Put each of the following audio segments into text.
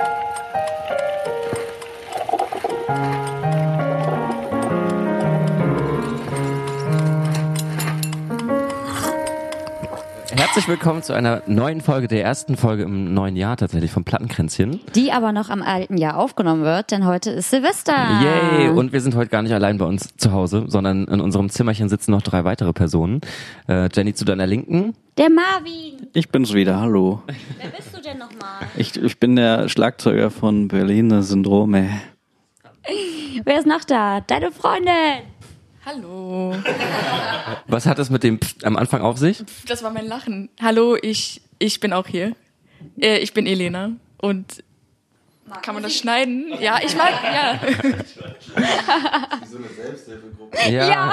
thank you. Herzlich willkommen zu einer neuen Folge, der ersten Folge im neuen Jahr tatsächlich vom Plattenkränzchen. Die aber noch am alten Jahr aufgenommen wird, denn heute ist Silvester. Yay! Und wir sind heute gar nicht allein bei uns zu Hause, sondern in unserem Zimmerchen sitzen noch drei weitere Personen. Äh, Jenny zu deiner Linken. Der Marvin. Ich bin's wieder, hallo. Wer bist du denn nochmal? Ich, ich bin der Schlagzeuger von Berliner Syndrome. Wer ist noch da? Deine Freundin. Hallo. Was hat es mit dem Psst am Anfang auf sich? Das war mein Lachen. Hallo, ich, ich bin auch hier. Äh, ich bin Elena. Und kann man das schneiden? Ja, ich mag, ja. Ja.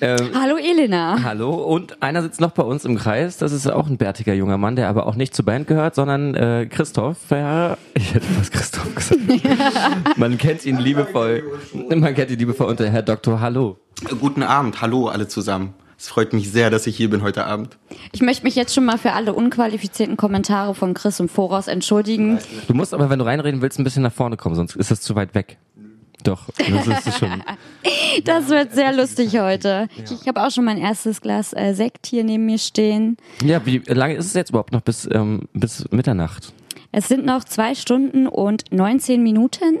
Ähm, Hallo Elena. hallo. Und einer sitzt noch bei uns im Kreis. Das ist auch ein bärtiger junger Mann, der aber auch nicht zur Band gehört, sondern äh, Christoph. Ja, ich hätte fast Christoph gesagt. Man kennt ihn liebevoll. Man kennt ihn liebevoll unter Herr Doktor Hallo. Guten Abend, hallo alle zusammen. Es freut mich sehr, dass ich hier bin heute Abend. Ich möchte mich jetzt schon mal für alle unqualifizierten Kommentare von Chris im Voraus entschuldigen. Du musst aber, wenn du reinreden willst, ein bisschen nach vorne kommen, sonst ist das zu weit weg. Doch, das ist schon. Das wird sehr lustig heute. Ich, ich habe auch schon mein erstes Glas äh, Sekt hier neben mir stehen. Ja, wie lange ist es jetzt überhaupt noch bis, ähm, bis Mitternacht? Es sind noch zwei Stunden und 19 Minuten.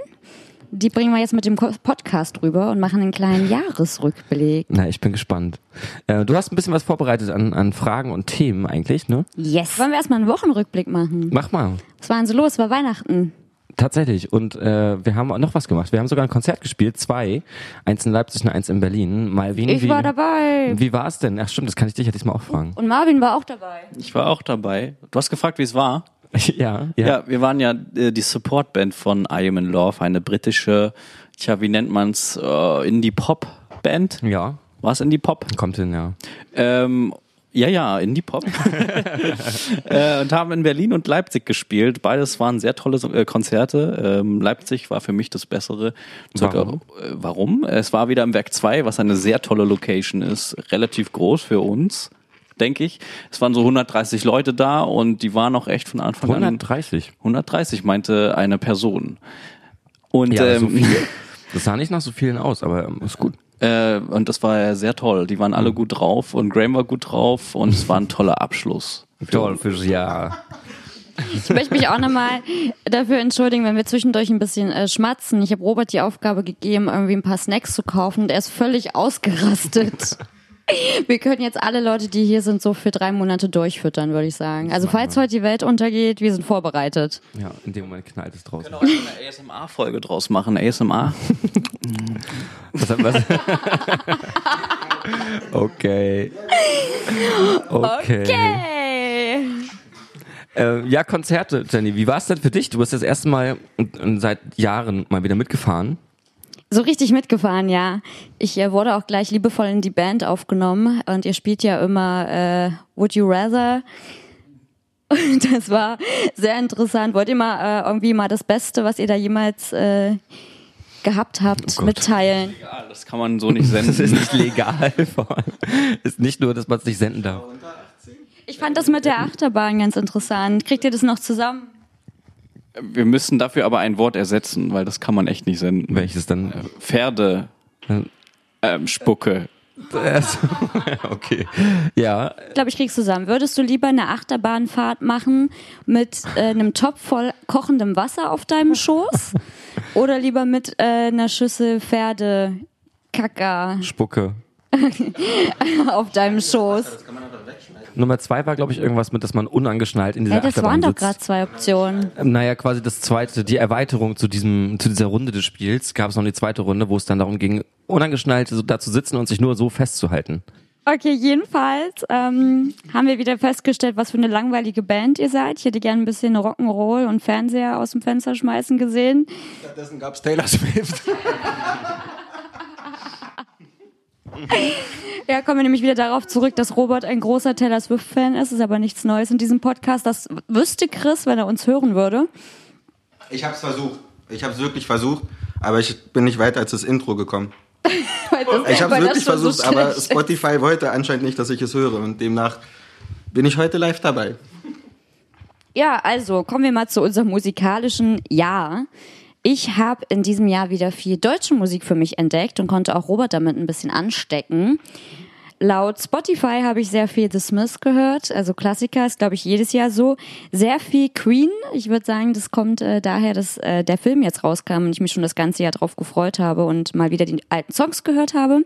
Die bringen wir jetzt mit dem Podcast rüber und machen einen kleinen Jahresrückblick. Na, ich bin gespannt. Äh, du hast ein bisschen was vorbereitet an, an Fragen und Themen eigentlich, ne? Yes. Wollen wir erstmal einen Wochenrückblick machen? Mach mal. Was war denn so los? War Weihnachten. Tatsächlich. Und äh, wir haben auch noch was gemacht. Wir haben sogar ein Konzert gespielt, zwei. Eins in Leipzig und eins in Berlin. Malvin, Ich wie, war dabei. Wie war es denn? Ach stimmt, das kann ich dich ja diesmal auch fragen. Und Marvin war auch dabei. Ich war auch dabei. Du hast gefragt, wie es war. ja, ja. Ja, wir waren ja äh, die Supportband von I Am in Love, eine britische, tja, wie nennt man's, äh, Indie-Pop-Band. Ja, War es Indie-Pop? kommt hin, ja. Ähm, ja, ja, Indie-Pop. äh, und haben in Berlin und Leipzig gespielt. Beides waren sehr tolle äh, Konzerte. Ähm, Leipzig war für mich das Bessere. Warum? Äh, warum? Es war wieder im Werk 2, was eine sehr tolle Location ist. Relativ groß für uns, denke ich. Es waren so 130 Leute da und die waren auch echt von Anfang an... 130. 130 meinte eine Person. Und, Ja, so ähm, viel. Das sah nicht nach so vielen aus, aber ähm, ist gut. äh, und das war ja sehr toll. Die waren Mhm. alle gut drauf und Graham war gut drauf und es war ein toller Abschluss. Toll fürs Jahr. Ich möchte mich auch nochmal dafür entschuldigen, wenn wir zwischendurch ein bisschen äh, schmatzen. Ich habe Robert die Aufgabe gegeben, irgendwie ein paar Snacks zu kaufen und er ist völlig ausgerastet. Wir können jetzt alle Leute, die hier sind, so für drei Monate durchfüttern, würde ich sagen. Also falls heute die Welt untergeht, wir sind vorbereitet. Ja, in dem Moment knallt es draußen. Genau, eine ASMR-Folge draus machen. ASMR. Was, was? okay. Okay. Hey! Äh, ja, Konzerte, Jenny. Wie war es denn für dich? Du bist das erste Mal seit Jahren mal wieder mitgefahren. So richtig mitgefahren, ja. Ich äh, wurde auch gleich liebevoll in die Band aufgenommen und ihr spielt ja immer äh, Would You Rather. Und das war sehr interessant. Wollt ihr mal äh, irgendwie mal das Beste, was ihr da jemals äh, gehabt habt, Gott. mitteilen? Ja, das kann man so nicht Das ist senden. nicht legal. vor allem. ist nicht nur, dass man es nicht senden darf. Ich fand das mit der Achterbahn ganz interessant. Kriegt ihr das noch zusammen? Wir müssen dafür aber ein Wort ersetzen, weil das kann man echt nicht senden. Welches dann? Pferde. Ähm, Spucke. okay. Ja, Ich glaube, ich krieg's zusammen. Würdest du lieber eine Achterbahnfahrt machen mit äh, einem Topf voll kochendem Wasser auf deinem Schoß? Oder lieber mit äh, einer Schüssel Pferde Kaka Spucke. auf deinem Schoß? Nummer zwei war, glaube ich, irgendwas mit, dass man unangeschnallt in dieser Ja, das Achterbahn waren doch gerade zwei Optionen. Ähm, Naja, quasi das zweite, die Erweiterung zu diesem, zu dieser Runde des Spiels, gab es noch die zweite Runde, wo es dann darum ging, unangeschnallt so da zu sitzen und sich nur so festzuhalten. Okay, jedenfalls ähm, haben wir wieder festgestellt, was für eine langweilige Band ihr seid. Ich hätte gerne ein bisschen Rock'n'Roll und Fernseher aus dem Fenster schmeißen gesehen. Stattdessen gab es Taylor Swift. Ja, kommen wir nämlich wieder darauf zurück, dass Robert ein großer Taylor Swift-Fan ist. Ist aber nichts Neues in diesem Podcast. Das wüsste Chris, wenn er uns hören würde. Ich habe es versucht. Ich habe es wirklich versucht, aber ich bin nicht weiter als das Intro gekommen. Das- Ich habe es wirklich schon so versucht, aber. Spotify wollte anscheinend nicht, dass ich es höre und demnach bin ich heute live dabei. Ja, also kommen wir mal zu unserem musikalischen Jahr. Ich habe in diesem Jahr wieder viel deutsche Musik für mich entdeckt und konnte auch Robert damit ein bisschen anstecken. Laut Spotify habe ich sehr viel The Smiths gehört, also Klassiker ist, glaube ich, jedes Jahr so. Sehr viel Queen. Ich würde sagen, das kommt äh, daher, dass äh, der Film jetzt rauskam und ich mich schon das ganze Jahr drauf gefreut habe und mal wieder die alten Songs gehört habe.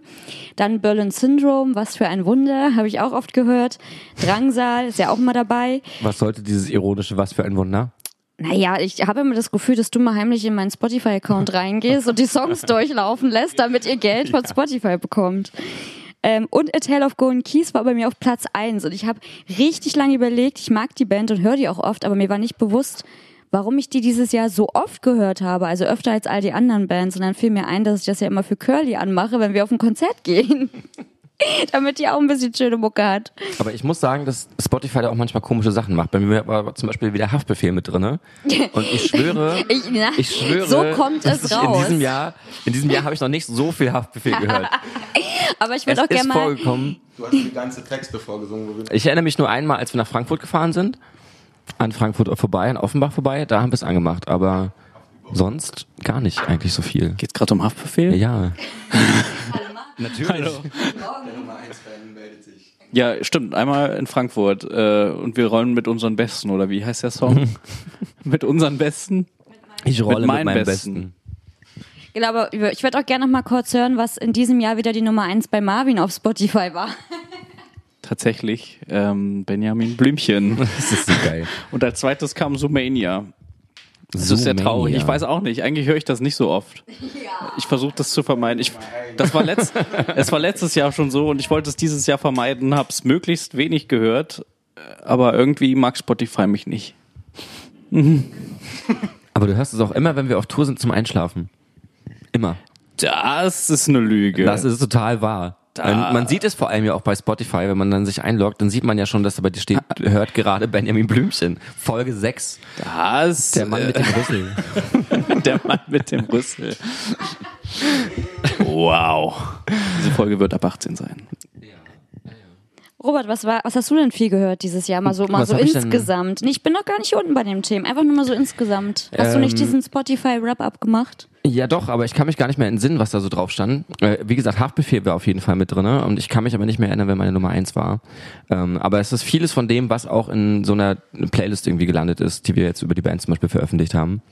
Dann Berlin Syndrome, was für ein Wunder, habe ich auch oft gehört. Drangsal ist ja auch mal dabei. Was sollte dieses ironische Was für ein Wunder? Naja, ich habe immer das Gefühl, dass du mal heimlich in meinen Spotify-Account reingehst und die Songs durchlaufen lässt, damit ihr Geld von Spotify bekommt. Ähm, und A Tale of Golden Keys war bei mir auf Platz eins und ich habe richtig lange überlegt, ich mag die Band und höre die auch oft, aber mir war nicht bewusst, warum ich die dieses Jahr so oft gehört habe, also öfter als all die anderen Bands. Und dann fiel mir ein, dass ich das ja immer für Curly anmache, wenn wir auf ein Konzert gehen. Damit die auch ein bisschen schöne Mucke hat. Aber ich muss sagen, dass Spotify da auch manchmal komische Sachen macht. Bei mir war zum Beispiel wieder Haftbefehl mit drinne. Und ich schwöre, Ich, na, ich schwöre, so kommt es ich raus. in diesem Jahr, in diesem Jahr habe ich noch nicht so viel Haftbefehl gehört. Aber ich würde auch gerne mal. vorgekommen. Du hast die ganze Texte vorgesungen. Wo wir Ich erinnere mich nur einmal, als wir nach Frankfurt gefahren sind, an Frankfurt vorbei, an Offenbach vorbei, da haben wir es angemacht, aber sonst gar nicht eigentlich so viel. Geht's gerade um Haftbefehl? Ja. Natürlich. der Nummer 1 Fan meldet sich. Ja, stimmt. Einmal in Frankfurt. Äh, und wir rollen mit unseren Besten, oder wie heißt der Song? mit unseren Besten? Ich rolle mit, meinen meinem Besten. Besten. Genau, aber ich würde auch gerne noch mal kurz hören, was in diesem Jahr wieder die Nummer eins bei Marvin auf Spotify war. Tatsächlich ähm, Benjamin Blümchen. Das ist so geil. Und als zweites kam Sumania. Das ist sehr traurig. Ich weiß auch nicht. Eigentlich höre ich das nicht so oft. Ich versuche das zu vermeiden. Ich, das war letzt, es war letztes Jahr schon so und ich wollte es dieses Jahr vermeiden, habe es möglichst wenig gehört, aber irgendwie mag Spotify mich nicht. Aber du hörst es auch immer, wenn wir auf Tour sind zum Einschlafen. Immer. Das ist eine Lüge. Das ist total wahr. Da- Und man sieht es vor allem ja auch bei Spotify, wenn man dann sich einloggt, dann sieht man ja schon, dass da bei dir steht, hört gerade Benjamin Blümchen. Folge 6. das, Der Mann mit dem Rüssel. der Mann mit dem Rüssel. Wow. Diese Folge wird ab 18 sein. Robert, was war, was hast du denn viel gehört dieses Jahr? Mal so, mal Was so hab ich insgesamt. Nee, ich bin noch gar nicht unten bei dem Thema. Einfach nur mal so insgesamt. Hast du nicht Ähm, diesen Spotify Wrap-Up gemacht? Ja doch, aber ich kann mich gar nicht mehr entsinnen, was da so drauf stand. Äh, wie gesagt, Haftbefehl war auf jeden Fall mit drinne und ich kann mich aber nicht mehr erinnern, wer meine Nummer eins war. Ähm, aber es ist vieles von dem, was auch in so einer Playlist irgendwie gelandet ist, die wir jetzt über die Band zum Beispiel veröffentlicht haben.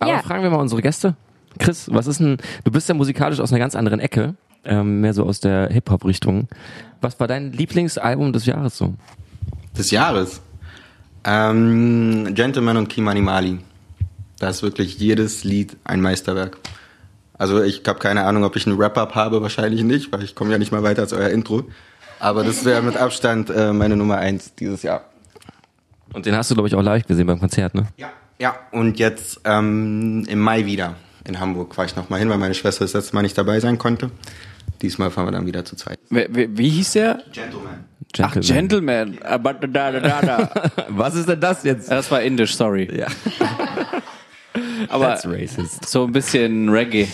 Aber Ja. fragen wir mal unsere Gäste. Chris, was ist denn, du bist ja musikalisch aus einer ganz anderen Ecke, ähm, mehr so aus der Hip-Hop-Richtung. Was war dein Lieblingsalbum des Jahres so? Des Jahres. Ähm, Gentleman und Kimani Mali. Da ist wirklich jedes Lied ein Meisterwerk. Also ich habe keine Ahnung, ob ich einen Wrap-Up habe, wahrscheinlich nicht, weil ich komme ja nicht mal weiter als euer Intro. Aber das wäre mit Abstand äh, meine Nummer eins dieses Jahr. Und den hast du, glaube ich, auch live gesehen beim Konzert, ne? Ja. Ja, und jetzt ähm, im Mai wieder in Hamburg fahre ich nochmal hin, weil meine Schwester das letzte Mal nicht dabei sein konnte. Diesmal fahren wir dann wieder zu zweit. Wie, wie, wie hieß der? Gentleman. Ach, Gentleman. Aber da, da, da, da. Was ist denn das jetzt? Das war indisch, sorry. Ja. Aber That's racist. so ein bisschen Reggae.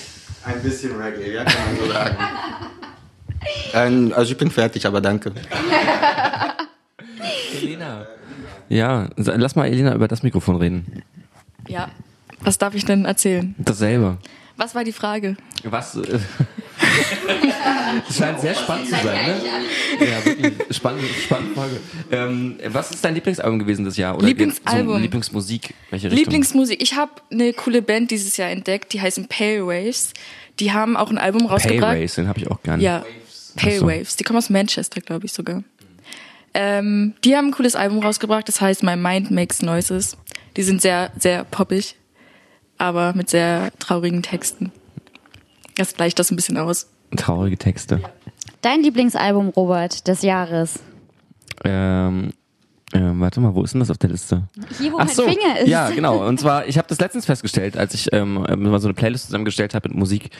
Ein bisschen Reggae, ja, kann man so sagen. ähm, also ich bin fertig, aber danke. Elena. Ja, lass mal Elena über das Mikrofon reden. Ja. Was darf ich denn erzählen? Dasselbe. Was war die Frage? Was? Äh, Es scheint sehr spannend zu sein, ne? Ja, wirklich spannende, spannende Frage. Ähm, was ist dein Lieblingsalbum gewesen das Jahr? Oder Lieblingsalbum? So Lieblingsmusik? Welche Richtung? Lieblingsmusik. Ich habe eine coole Band dieses Jahr entdeckt, die heißen Pale Waves. Die haben auch ein Album rausgebracht. Pay Race, den habe ich auch gerne. Ja, Pale so. Waves. Die kommen aus Manchester, glaube ich sogar. Ähm, die haben ein cooles Album rausgebracht, das heißt My Mind Makes Noises. Die sind sehr, sehr poppig, aber mit sehr traurigen Texten. Das gleicht das ein bisschen aus. Traurige Texte. Dein Lieblingsalbum, Robert, des Jahres? Ähm, ähm, warte mal, wo ist denn das auf der Liste? Hier, wo Ach mein so, Finger ist. ja, genau. Und zwar, ich habe das letztens festgestellt, als ich ähm, mal so eine Playlist zusammengestellt habe mit Musik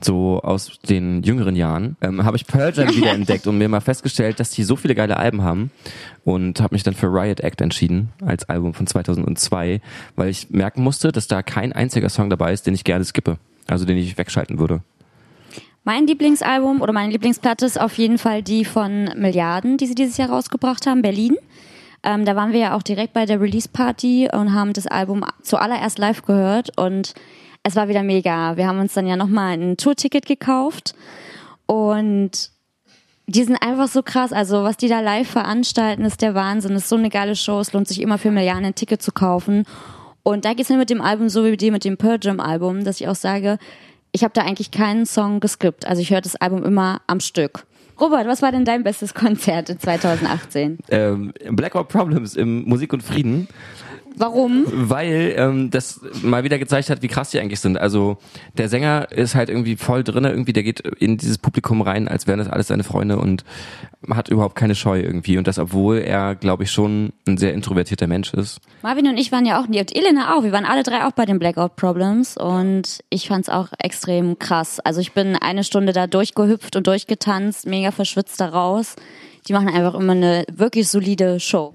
so aus den jüngeren Jahren, ähm, habe ich Pearl Jam wieder entdeckt und mir mal festgestellt, dass die so viele geile Alben haben und habe mich dann für Riot Act entschieden als Album von 2002, weil ich merken musste, dass da kein einziger Song dabei ist, den ich gerne skippe, also den ich wegschalten würde. Mein Lieblingsalbum oder meine Lieblingsplatte ist auf jeden Fall die von Milliarden, die sie dieses Jahr rausgebracht haben, Berlin. Ähm, da waren wir ja auch direkt bei der Release-Party und haben das Album zuallererst live gehört und es war wieder mega. Wir haben uns dann ja nochmal ein Tourticket gekauft und die sind einfach so krass. Also was die da live veranstalten, ist der Wahnsinn. Ist so eine geile Show. Es lohnt sich immer für Milliarden ein Ticket zu kaufen. Und da geht's mir mit dem Album so wie die mit dem Pearl Jam Album, dass ich auch sage, ich habe da eigentlich keinen Song geskippt. Also ich höre das Album immer am Stück. Robert, was war denn dein bestes Konzert in 2018? Ähm, Blackout Problems im Musik und Frieden. Warum? Weil ähm, das mal wieder gezeigt hat, wie krass die eigentlich sind. Also der Sänger ist halt irgendwie voll drinne, irgendwie der geht in dieses Publikum rein, als wären das alles seine Freunde und hat überhaupt keine Scheu irgendwie. Und das, obwohl er, glaube ich, schon ein sehr introvertierter Mensch ist. Marvin und ich waren ja auch, und Elena auch, wir waren alle drei auch bei den Blackout Problems und ich fand's auch extrem krass. Also ich bin eine Stunde da durchgehüpft und durchgetanzt, mega verschwitzt da raus. Die machen einfach immer eine wirklich solide Show.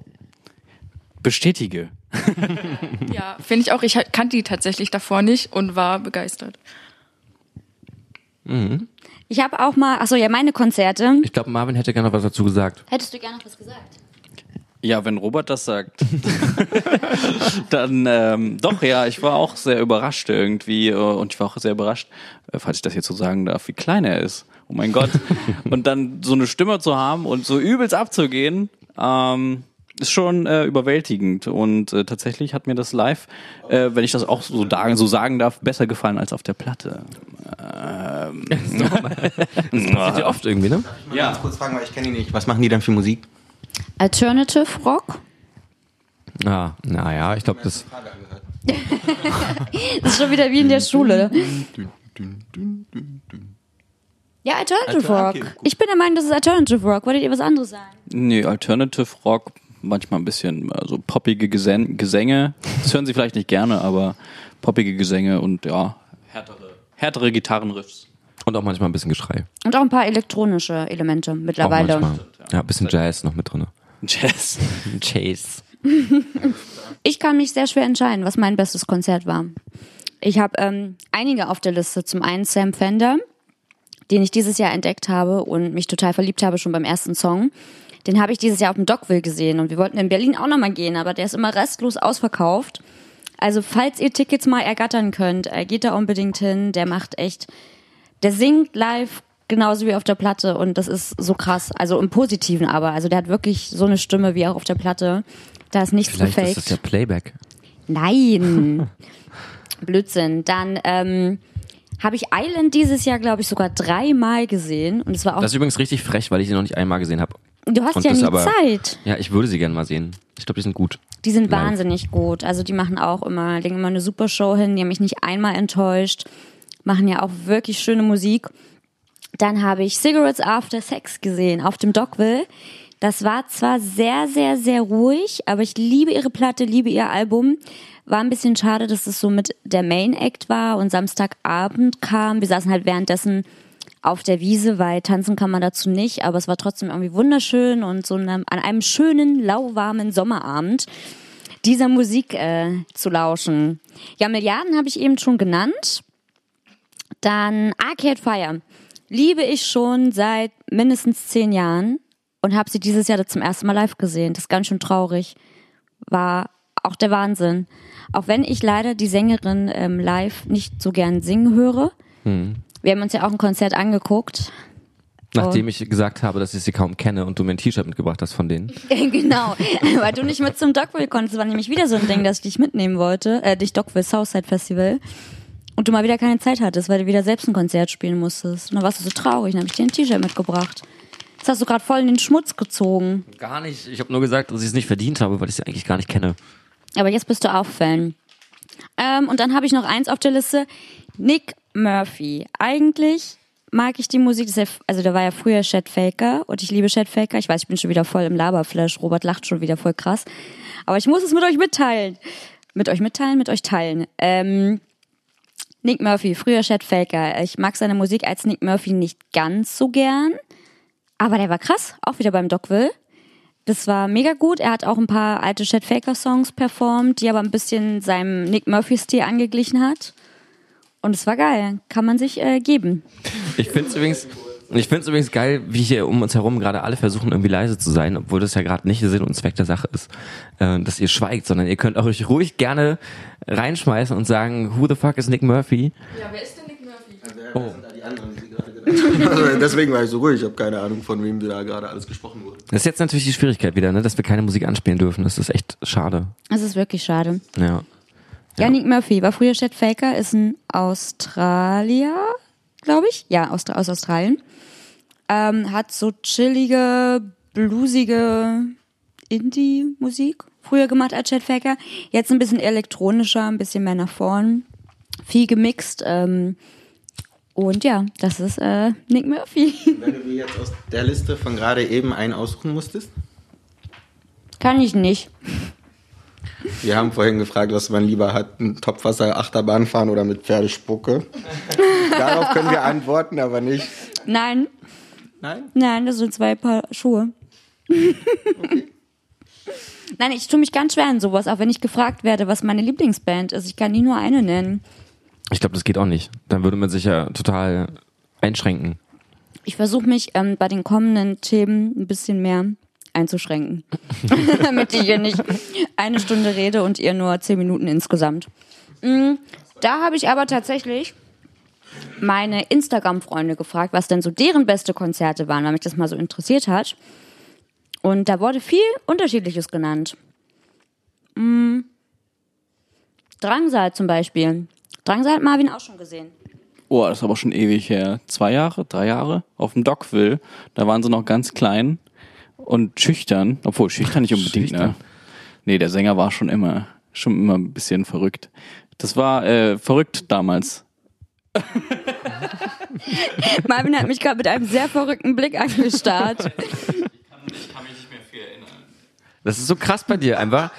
Bestätige. Ja, finde ich auch. Ich kannte die tatsächlich davor nicht und war begeistert. Ich habe auch mal, achso, ja, meine Konzerte. Ich glaube, Marvin hätte gerne noch was dazu gesagt. Hättest du gerne noch was gesagt? Ja, wenn Robert das sagt, dann ähm, doch, ja, ich war auch sehr überrascht irgendwie äh, und ich war auch sehr überrascht, äh, falls ich das jetzt so sagen darf, wie klein er ist. Oh mein Gott. und dann so eine Stimme zu haben und so übelst abzugehen, ähm, ist schon äh, überwältigend und äh, tatsächlich hat mir das live, äh, wenn ich das auch so, da, so sagen darf, besser gefallen als auf der Platte. Ähm, Das ja oft irgendwie, ne? Ja. Ganz kurz fragen, weil ich kenne die nicht. Was machen die denn für Musik? Alternative Rock? Ah, naja, ich glaube, das. Das ist schon wieder wie in der Schule. Ja, Alternative Rock. Ich bin der Meinung, das ist Alternative Rock. Wolltet ihr was anderes sagen? Nee, Alternative Rock, manchmal ein bisschen äh, so poppige Gesän Gesänge. Das hören sie vielleicht nicht gerne, aber poppige Gesänge und ja, härtere, härtere Gitarrenriffs. Und auch manchmal ein bisschen Geschrei. Und auch ein paar elektronische Elemente Auch mittlerweile. manchmal. Ja, ein bisschen Jazz noch mit drin. Jazz. Chase. Ich kann mich sehr schwer entscheiden, was mein bestes Konzert war. Ich habe ähm, einige auf der Liste. Zum einen Sam Fender, den ich dieses Jahr entdeckt habe und mich total verliebt habe schon beim ersten Song. Den habe ich dieses Jahr auf dem Dockville gesehen und wir wollten in Berlin auch nochmal gehen, aber der ist immer restlos ausverkauft. Also falls ihr Tickets mal ergattern könnt, äh, geht da unbedingt hin. Der macht echt, der singt live genauso wie auf der Platte und das ist so krass. Also im Positiven aber. Also der hat wirklich so eine Stimme wie auch auf der Platte. Da ist nichts Vielleicht gefaked. ist das ja Playback. Nein. Blödsinn. Dann ähm, habe ich Island dieses Jahr, glaube ich, sogar dreimal gesehen. Und es war auch. Das ist übrigens richtig frech, weil ich sie noch nicht einmal gesehen habe. Du hast und ja nie aber- Zeit. Ja, ich würde sie gerne mal sehen. Ich glaube, die sind gut. Die sind Live. wahnsinnig gut. Also die machen auch immer, legen immer eine super Show hin. Die haben mich nicht einmal enttäuscht. Machen ja auch wirklich schöne Musik. Dann habe ich Cigarettes After Sex gesehen auf dem Dockville. Das war zwar sehr, sehr, sehr ruhig, aber ich liebe ihre Platte, liebe ihr Album. War ein bisschen schade, dass es so mit der Main Act war und Samstagabend kam. Wir saßen halt währenddessen auf der Wiese, weil tanzen kann man dazu nicht, aber es war trotzdem irgendwie wunderschön und so an einem schönen, lauwarmen Sommerabend dieser Musik äh, zu lauschen. Ja, Milliarden habe ich eben schon genannt. Dann Arcade Fire. Liebe ich schon seit mindestens zehn Jahren und habe sie dieses Jahr zum ersten Mal live gesehen. Das ist ganz schön traurig. War auch der Wahnsinn. Auch wenn ich leider die Sängerin ähm, live nicht so gern singen höre. Wir haben uns ja auch ein Konzert angeguckt. Nachdem ich gesagt habe, dass ich sie kaum kenne und du mir ein T-Shirt mitgebracht hast von denen. genau, weil du nicht mit zum Dockville konntest. War nämlich wieder so ein Ding, dass ich dich mitnehmen wollte. Äh, dich Dockville Southside Festival. Und du mal wieder keine Zeit hattest, weil du wieder selbst ein Konzert spielen musstest. Und dann warst du so traurig, dann habe ich dir ein T-Shirt mitgebracht. Das hast du gerade voll in den Schmutz gezogen. Gar nicht. Ich habe nur gesagt, dass ich es nicht verdient habe, weil ich sie eigentlich gar nicht kenne. Aber jetzt bist du auch Fan. Ähm, und dann habe ich noch eins auf der Liste. Nick Murphy. Eigentlich mag ich die Musik, ja, also der war ja früher Chet Faker und ich liebe Chet Faker. Ich weiß, ich bin schon wieder voll im Laberflash. Robert lacht schon wieder voll krass. Aber ich muss es mit euch mitteilen. Mit euch mitteilen, mit euch teilen. Ähm, Nick Murphy, früher Chet Faker. Ich mag seine Musik als Nick Murphy nicht ganz so gern. Aber der war krass, auch wieder beim Dockville. Das war mega gut. Er hat auch ein paar alte Chet Faker Songs performt, die aber ein bisschen seinem Nick Murphy Stil angeglichen hat. Und es war geil. Kann man sich äh, geben. Ich finde es übrigens, Ich finde es übrigens geil, wie hier um uns herum gerade alle versuchen, irgendwie leise zu sein, obwohl das ja gerade nicht der Sinn und Zweck der Sache ist, äh, dass ihr schweigt, sondern ihr könnt auch euch ruhig gerne reinschmeißen und sagen, who the fuck is Nick Murphy? Ja, wer ist denn Nick Murphy? Oh. Also deswegen war ich so ruhig. Ich habe keine Ahnung, von wem da gerade alles gesprochen wurde. Das ist jetzt natürlich die Schwierigkeit wieder, ne, dass wir keine Musik anspielen dürfen. Das ist echt schade. Das ist wirklich schade. Ja. Ja, Nick Murphy war früher Chet Faker, ist ein Australier, glaube ich. Ja, aus, aus Australien. Ähm, hat so chillige, bluesige Indie-Musik früher gemacht als Chet Faker. Jetzt ein bisschen elektronischer, ein bisschen mehr nach vorn. Viel gemixt. Ähm, und ja, das ist äh, Nick Murphy. Wenn du dir jetzt aus der Liste von gerade eben einen aussuchen musstest? Kann ich nicht. Wir haben vorhin gefragt, was man lieber hat, ein Topfwasser, Achterbahn fahren oder mit Pferdespucke. Darauf können wir antworten, aber nicht. Nein, Nein? nein, das sind zwei Paar Schuhe. Nein, ich tue mich ganz schwer in sowas, auch wenn ich gefragt werde, was meine Lieblingsband ist. Ich kann nie nur eine nennen. Ich glaube, das geht auch nicht. Dann würde man sich ja total einschränken. Ich versuche mich ähm, bei den kommenden Themen ein bisschen mehr einzuschränken. Damit ich hier nicht eine Stunde rede und ihr nur zehn Minuten insgesamt. Mm, Da habe ich aber tatsächlich meine Instagram-Freunde gefragt, was denn so deren beste Konzerte waren, weil mich das mal so interessiert hat. Und da wurde viel Unterschiedliches genannt. Mm. Drangsal zum Beispiel. Drangsal hat Marvin auch schon gesehen. Oh, das ist aber schon ewig her. Zwei Jahre, drei Jahre? Auf dem Dockville. Da waren sie noch ganz klein und schüchtern. Obwohl, schüchtern nicht unbedingt, Schüchtern. ne? Nee, der Sänger war schon immer, schon immer ein bisschen verrückt. Das war äh, verrückt damals. Marvin hat mich gerade mit einem sehr verrückten Blick angestarrt. Das ist so krass bei dir einfach.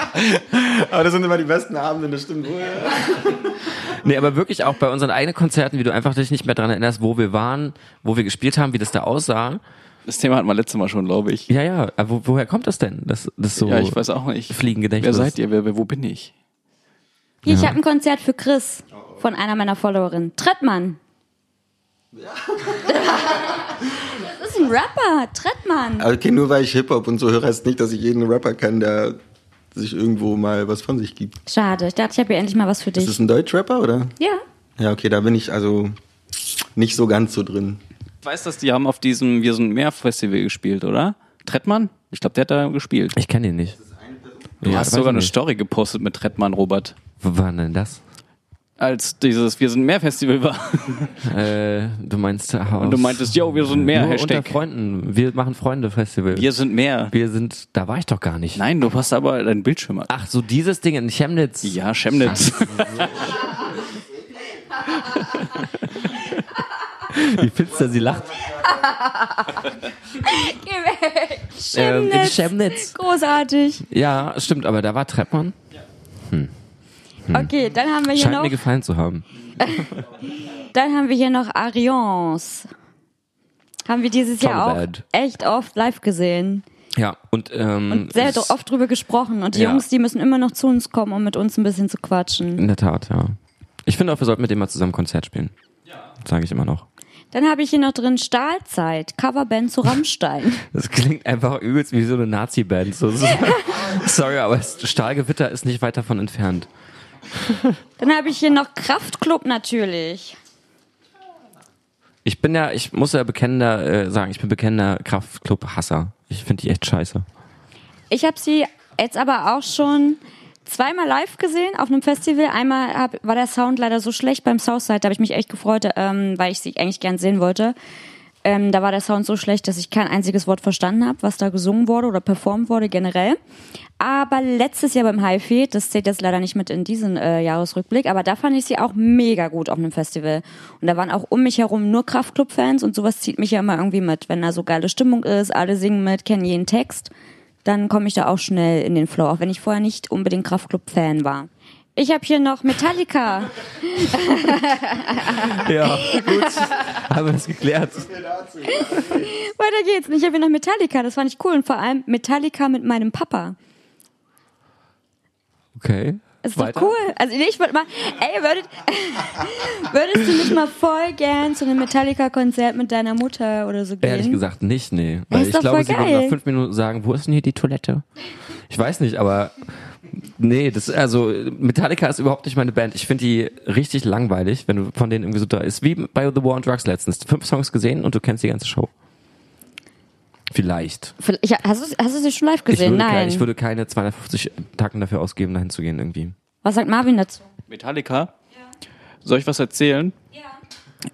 Aber das sind immer die besten Abende, das stimmt wohl. Nee, aber wirklich auch bei unseren eigenen Konzerten, wie du einfach dich nicht mehr dran erinnerst, wo wir waren, wo wir gespielt haben, wie das da aussah. Das Thema hatten wir letztes Mal schon, glaube ich. Ja, ja, aber wo, woher kommt das denn? Das, das so ja, ich weiß auch nicht. Fliegengedächtnis. Wer seid ihr? Wer, wer, wo bin ich? Hier, ich habe ein Konzert für Chris von einer meiner Followerinnen. Trettmann. Das ist ein Rapper, Trettmann. Okay, nur weil ich Hip-Hop und so höre, heißt nicht, dass ich jeden Rapper kenne, der sich irgendwo mal was von sich gibt. Schade, ich dachte, ich habe hier endlich mal was für Ist das dich. ein Deutschrapper, oder? Ja. Ja, okay, da bin ich also nicht so ganz so drin. Ich weiß, dass die haben auf diesem Wir sind mehr Festival gespielt, oder? Trettmann? Ich glaube, der hat da gespielt. Ich kenne ihn nicht. Du hast weiß sogar eine nicht. Story gepostet mit Trettmann, Robert. Wo war denn das? Als dieses Wir sind mehr Festival war. Äh, du meinst Haus. Und du meintest, yo, wir sind mehr, Nur Hashtag. unter Freunden. Wir machen Freunde-Festival. Wir sind mehr. Wir sind, da war ich doch gar nicht. Nein, du hast aber deinen Bildschirm. Ach, so dieses Ding in Chemnitz. Ja, Chemnitz. Wie finster sie lacht. Geh weg. Ähm, in Chemnitz. Chemnitz. Großartig. Ja, stimmt, aber da war Treppmann. Okay, dann haben wir hier Scheint noch, mir gefallen zu haben. dann haben wir hier noch Arians. Haben wir dieses Jahr auch Band. echt oft live gesehen. Ja, und, ähm, Und sehr es- oft drüber gesprochen. Und die Ja. Jungs, die müssen immer noch zu uns kommen, um mit uns ein bisschen zu quatschen. In der Tat, ja. Ich finde auch, wir sollten mit dem mal zusammen Konzert spielen. Ja. Sage ich immer noch. Dann habe ich hier noch drin Stahlzeit, Coverband zu Rammstein. Das klingt einfach übelst wie so eine Nazi-Band. So, so. Sorry, aber Stahlgewitter ist nicht weit davon entfernt. Dann habe ich hier noch Kraftklub natürlich. Ich bin ja, ich muss ja bekennender äh, sagen, ich bin bekennender Kraftclub-Hasser. Ich finde die echt scheiße. Ich habe sie jetzt aber auch schon zweimal live gesehen auf einem Festival. Einmal hab, war der Sound leider so schlecht beim Southside, da habe ich mich echt gefreut, ähm, weil ich sie eigentlich gern sehen wollte. Ähm, da war der Sound so schlecht, dass ich kein einziges Wort verstanden habe, was da gesungen wurde oder performt wurde generell. Aber letztes Jahr beim HiFi, das zählt jetzt leider nicht mit in diesen äh, Jahresrückblick, aber da fand ich sie auch mega gut auf einem Festival. Und da waren auch um mich herum nur Kraftclub-Fans und sowas zieht mich ja immer irgendwie mit. Wenn da so geile Stimmung ist, alle singen mit, kennen jeden Text, dann komme ich da auch schnell in den Flow, auch wenn ich vorher nicht unbedingt Kraftclub-Fan war. Ich habe hier noch Metallica. Ja, gut. Haben wir das geklärt. Weiter geht's. Ich habe hier noch Metallica, das fand ich cool. Und vor allem Metallica mit meinem Papa. Okay. Ist Weiter? doch cool. Also nee, ich würde mal, ey, würdet, würdest du nicht mal voll gern zu einem Metallica-Konzert mit deiner Mutter oder so gehen? Ehrlich gesagt nicht, nee. Weil ist ich doch glaube, voll sie würden geil. nach fünf Minuten sagen, wo ist denn hier die Toilette? Ich weiß nicht, aber nee, das also Metallica ist überhaupt nicht meine Band. Ich finde die richtig langweilig, wenn du von denen irgendwie so da ist. Wie bei The War on Drugs letztens. Fünf Songs gesehen und du kennst die ganze Show. Vielleicht. Ich, hast, du, hast du sie schon live Ich gesehen? würde, Nein. keine, ich würde keine 250 Tacken dafür ausgeben, dahin zu gehen irgendwie. Was sagt Marvin dazu? Metallica? Soll ich was erzählen? Ja.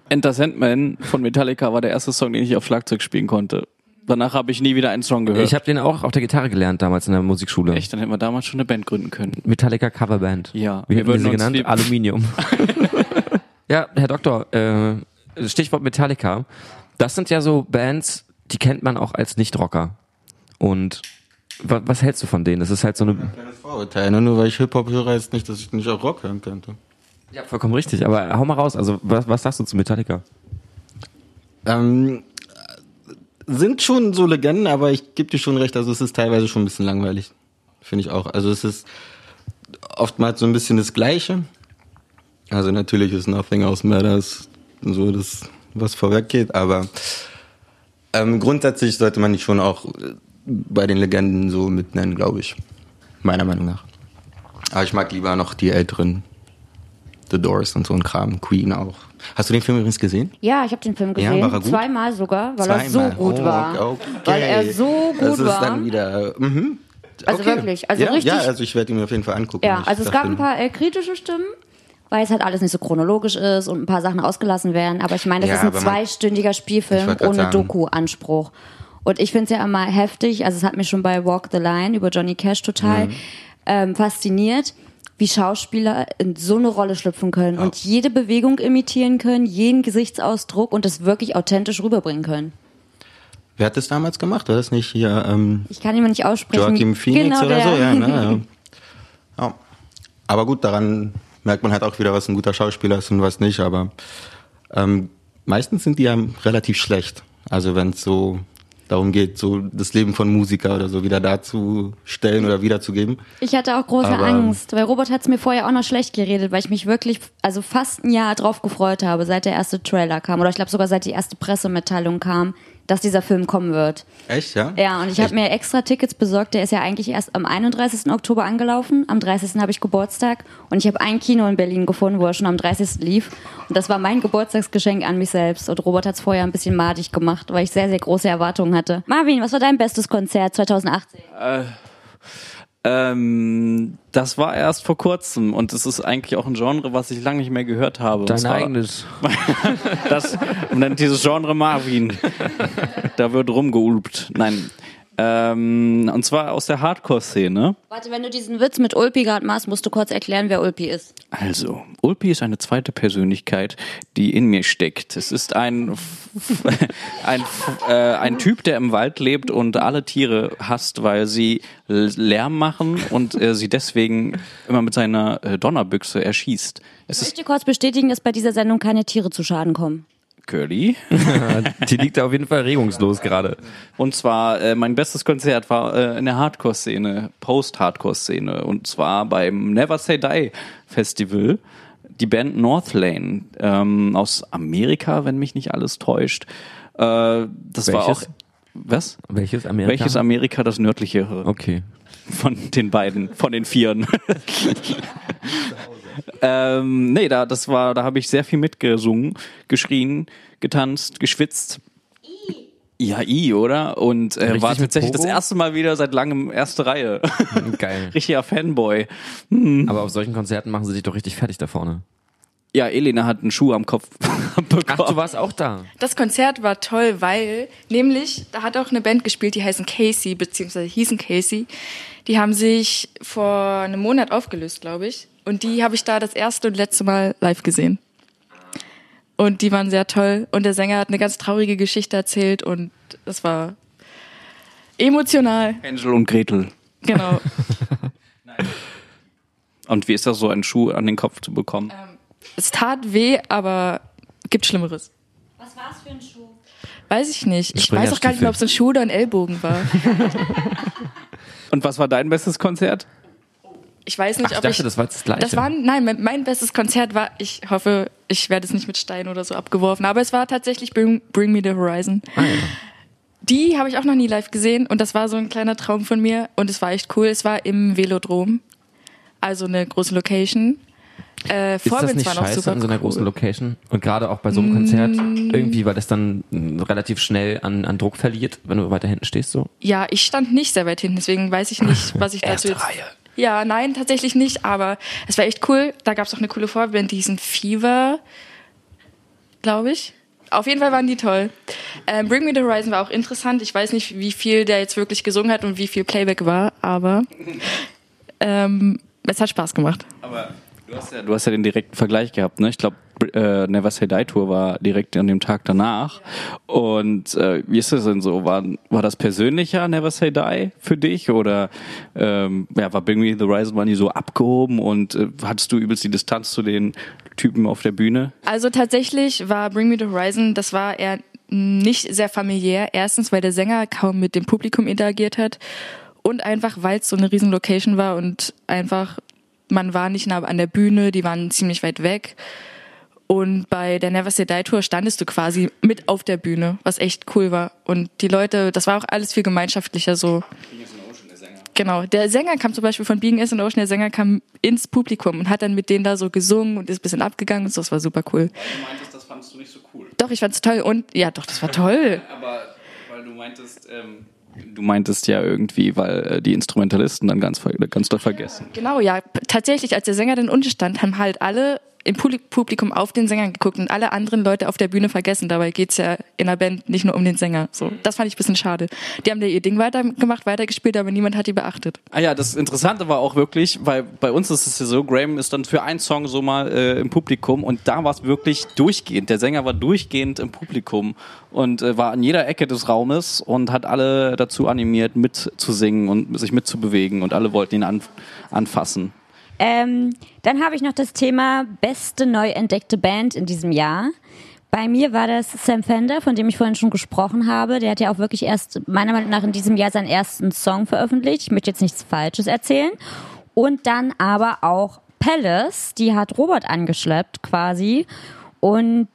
Enter Sandman von Metallica war der erste Song, den ich auf Schlagzeug spielen konnte. Danach habe ich nie wieder einen Song gehört. Ich habe den auch auf der Gitarre gelernt damals in der Musikschule. Echt, dann hätten wir damals schon eine Band gründen können. Metallica Coverband. Ja, Wie wir würden sie genannt? Aluminium. ja, Herr Doktor, äh, Stichwort Metallica. Das sind ja so Bands, die kennt man auch als Nicht-Rocker. Und wa was hältst du von denen? Das ist halt so eine... Kleines Vorurteil, ne? Nur weil ich Hip-Hop höre, heißt nicht, dass ich nicht auch Rock hören könnte. Ja, vollkommen richtig. Aber hau mal raus. Also, was, was sagst du zu Metallica? Ähm, sind schon so Legenden, aber ich gebe dir schon recht, also es ist teilweise schon ein bisschen langweilig. Finde ich auch. Also es ist oftmals so ein bisschen das Gleiche. Also natürlich ist Nothing Else Matters so das, was vorweg geht, aber ähm, grundsätzlich sollte man die schon auch äh, bei den Legenden so mit nennen, glaube ich. Meiner Meinung nach. Aber ich mag lieber noch die älteren The Doors und so ein Kram, Queen auch. Hast du den Film übrigens gesehen? Ja, ich habe den Film Ja, gesehen. war gut? Zweimal sogar, weil er so Zweimal. gut Oh, war. okay. Weil er so gut das ist war. dann wieder. Mhm. Also wirklich, also ja, richtig- Ja, also ich werde ihn mir auf jeden Fall angucken. Ja, also es gab ein paar äh, kritische Stimmen, weil es halt alles nicht so chronologisch ist und ein paar Sachen ausgelassen werden. Aber ich meine, das Ja, ist ein zweistündiger Spielfilm ohne. Doku-Anspruch. Und ich finde es ja immer heftig, also es hat mich schon bei Walk the Line über Johnny Cash total Mhm. ähm, fasziniert, wie Schauspieler in so eine Rolle schlüpfen können und jede Bewegung imitieren können, jeden Gesichtsausdruck und das wirklich authentisch rüberbringen können. Wer hat das damals gemacht? War das nicht hier ähm, Ich kann ihn nicht aussprechen. Joachim Phoenix genau oder der. so? Ja, ne, ja. Aber gut, daran merkt man halt auch wieder, was ein guter Schauspieler ist und was nicht. Aber ähm, meistens sind die ja relativ schlecht. Also wenn es so darum geht, so das Leben von Musiker oder so wieder darzustellen oder wiederzugeben. Ich hatte auch große Aber- Angst, weil Robert hat es mir vorher auch noch schlecht geredet, weil ich mich wirklich, also fast ein Jahr drauf gefreut habe, seit der erste Trailer kam oder ich glaube sogar seit die erste Pressemitteilung kam, dass dieser Film kommen wird. Echt, ja? Ja, und ich habe mir extra Tickets besorgt. Der ist ja eigentlich erst am 31. Oktober angelaufen. Am 30. habe ich Geburtstag und ich habe ein Kino in Berlin gefunden, wo er schon am 30. lief. Und das war mein Geburtstagsgeschenk an mich selbst. Und Robert hat es vorher ein bisschen madig gemacht, weil ich sehr, sehr große Erwartungen hatte. Marvin, was war dein bestes Konzert 2018? Ähm, das war erst vor kurzem und es ist eigentlich auch ein Genre, was ich lange nicht mehr gehört habe. Und Dein eigenes. Das man nennt dieses Genre Marvin. Da wird rumgeulpt. Nein. Ähm, und zwar aus der Hardcore-Szene. Warte, wenn du diesen Witz mit Ulpi gerade machst, musst du kurz erklären, wer Ulpi ist. Also, Ulpi ist eine zweite Persönlichkeit, die in mir steckt. Es ist ein, ein, äh, ein Typ, der im Wald lebt und alle Tiere hasst, weil sie Lärm machen und äh, sie deswegen immer mit seiner äh, Donnerbüchse erschießt. Es Ich möchte kurz bestätigen, dass bei dieser Sendung keine Tiere zu Schaden kommen. Curly. Die liegt da auf jeden Fall regungslos gerade. Und zwar, äh, mein bestes Konzert war äh, in der Hardcore-Szene, Post-Hardcore-Szene. Und zwar beim Never Say Die Festival. Die Band Northlane ähm, aus Amerika, wenn mich nicht alles täuscht. Äh, das war auch. Welches? Was? Welches Amerika? Welches Amerika das nördlichere Okay. von den beiden, von den Vieren? ähm, nee, da, das war, da habe ich sehr viel mitgesungen, geschrien, getanzt, geschwitzt. Ja, i, oder? Und äh, war tatsächlich das erste Mal wieder seit langem erste Reihe. Geil. Richtiger Fanboy. Aber auf solchen Konzerten machen sie sich doch richtig fertig da vorne. Ja, Elena hat einen Schuh am Kopf bekommen. Ach, du warst auch da. Das Konzert war toll, weil nämlich da hat auch eine Band gespielt, die heißen Casey, beziehungsweise hießen Casey. Die haben sich vor einem Monat aufgelöst, glaube ich. Und die habe ich da das erste und letzte Mal live gesehen. Und die waren sehr toll. Und der Sänger hat eine ganz traurige Geschichte erzählt und es war emotional. Angel und Gretel. Genau. Und wie ist das so, einen Schuh an den Kopf zu bekommen? es tat weh, aber gibt Schlimmeres. Was war's für ein Schuh? Weiß ich nicht. Ich weiß auch gar nicht mehr, ob es ein Schuh oder ein Ellbogen war. Und was war dein bestes Konzert? Ich weiß nicht, Ach, ich ob dachte, ich. das war das Gleiche. Das war, nein, mein, mein bestes Konzert war, ich hoffe, ich werde es nicht mit Steinen oder so abgeworfen, aber es war tatsächlich Bring, Bring Me the Horizon. Ah, ja. Die habe ich auch noch nie live gesehen und das war so ein kleiner Traum von mir und es war echt cool. Es war im Velodrom, also eine große Location. Äh, Ist das Vorbins nicht scheiße super an so einer cool. Mm. großen Location? Und gerade auch bei so einem Konzert irgendwie, weil das dann relativ schnell an, an Druck verliert, wenn du weiter hinten stehst so? Ja, ich stand nicht sehr weit hinten, deswegen weiß ich nicht, was ich dazu Erste jetzt. Reihe. Ja, nein, tatsächlich nicht, aber es war echt cool. Da gab es auch eine coole Vorband, die hießen Fever, glaube ich. Auf jeden Fall waren die toll. Ähm, Bring Me the Horizon war auch interessant. Ich weiß nicht, wie viel der jetzt wirklich gesungen hat und wie viel Playback war, aber ähm, es hat Spaß gemacht. Aber du hast ja, du hast ja den direkten Vergleich gehabt, ne? Ich glaube, äh, Never Say Die Tour war direkt an dem Tag danach. Und äh, wie ist das denn so? War, war das persönlicher Never Say Die für dich? Oder ähm, ja, war Bring Me the Horizon war nie so abgehoben und äh, hattest du übelst die Distanz zu den Typen auf der Bühne? Also tatsächlich war Bring Me the Horizon, das war eher nicht sehr familiär. Erstens, weil der Sänger kaum mit dem Publikum interagiert hat und einfach, weil es so eine riesen Location war und einfach, man war nicht nah an der Bühne, die waren ziemlich weit weg. Und bei der Never Say Die Tour standest du quasi mit auf der Bühne, was echt cool war. Und die Leute, das war auch alles viel gemeinschaftlicher so. Genau, der Sänger kam zum Beispiel von Being is an Ocean, der Sänger kam ins Publikum und hat dann mit denen da so gesungen und ist ein bisschen abgegangen und so, das war super cool. Du meintest, das fandest du nicht so cool. Doch, ich fand's toll und ja, doch, das war toll. Aber weil du meintest, ähm, du meintest ja irgendwie, weil äh, die Instrumentalisten dann ganz, ganz doll vergessen. Genau, ja, tatsächlich, als der Sänger dann unten stand, haben halt alle im Publi- Publikum auf den Sänger geguckt und alle anderen Leute auf der Bühne vergessen. Dabei geht's ja in der Band nicht nur um den Sänger. So, das fand ich ein bisschen schade. Die haben da ihr Ding weitergemacht, weitergespielt, aber niemand hat die beachtet. Ah ja, das Interessante war auch wirklich, weil bei uns ist es ja so, Graham ist dann für einen Song so mal äh, im Publikum und da war es wirklich durchgehend. Der Sänger war durchgehend im Publikum und äh, war an jeder Ecke des Raumes und hat alle dazu animiert, mitzusingen und sich mitzubewegen und alle wollten ihn an, anfassen. Ähm, dann habe ich noch das Thema beste neu entdeckte Band in diesem Jahr. Bei mir war das Sam Fender, von dem ich vorhin schon gesprochen habe. Der hat ja auch wirklich erst meiner Meinung nach in diesem Jahr seinen ersten Song veröffentlicht. Ich möchte jetzt nichts Falsches erzählen. Und dann aber auch Palace, die hat Robert angeschleppt quasi. Und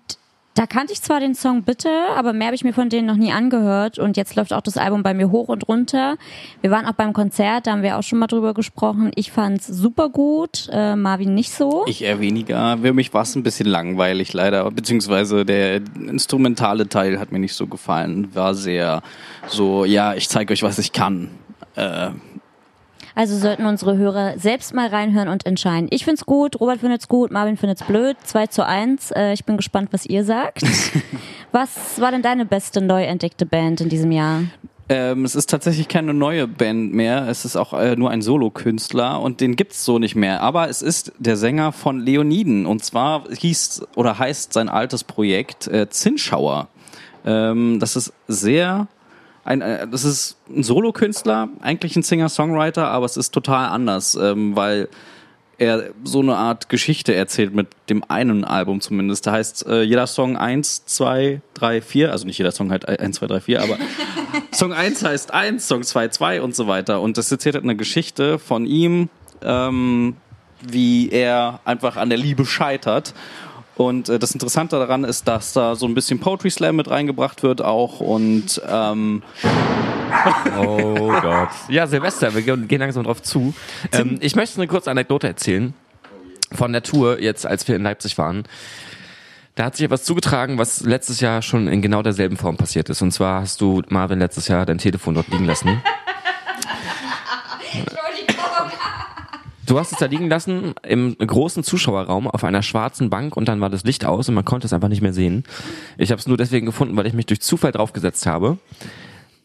da kannte ich zwar den Song Bitte, aber mehr habe ich mir von denen noch nie angehört. Und jetzt läuft auch das Album bei mir hoch und runter. Wir waren auch beim Konzert, da haben wir auch schon mal drüber gesprochen. Ich fand's super gut, äh, Marvin nicht so. Ich eher weniger. Für mich war es ein bisschen langweilig leider, beziehungsweise der instrumentale Teil hat mir nicht so gefallen. War sehr so, ja, ich zeige euch, was ich kann. Äh, Also sollten unsere Hörer selbst mal reinhören und entscheiden. Ich find's gut, Robert findet's gut, Marvin findet's blöd. 2 zu 1. Äh, ich bin gespannt, was ihr sagt. was war denn deine beste neu entdeckte Band in diesem Jahr? Ähm, es ist tatsächlich keine neue Band mehr. Es ist auch äh, nur ein Solokünstler und den gibt's so nicht mehr. Aber es ist der Sänger von Leoniden und zwar hieß oder heißt sein altes Projekt äh, Zinnschauer. Ähm, das ist sehr ein, äh, das ist ein Solokünstler, eigentlich ein Singer-Songwriter, aber es ist total anders, ähm, weil er so eine Art Geschichte erzählt mit dem einen Album zumindest. Da heißt äh, jeder Song 1, 2, 3, 4, also nicht jeder Song halt 1, 2, 3, 4, aber Song 1 heißt 1, Song 2, 2 und so weiter. Und das erzählt halt eine Geschichte von ihm, ähm, wie er einfach an der Liebe scheitert. Und äh, das Interessante daran ist, dass da so ein bisschen Poetry Slam mit reingebracht wird auch und ähm, Oh Gott. Ja, Silvester, wir gehen langsam drauf zu. Ähm, ich möchte eine kurze Anekdote erzählen von der Tour, jetzt als wir in Leipzig waren. Da hat sich etwas zugetragen, was letztes Jahr schon in genau derselben Form passiert ist. Und zwar hast du, Marvin, letztes Jahr dein Telefon dort liegen lassen. Du hast es da liegen lassen im großen Zuschauerraum auf einer schwarzen Bank und dann war das Licht aus und man konnte es einfach nicht mehr sehen. Ich habe es nur deswegen gefunden, weil ich mich durch Zufall draufgesetzt habe.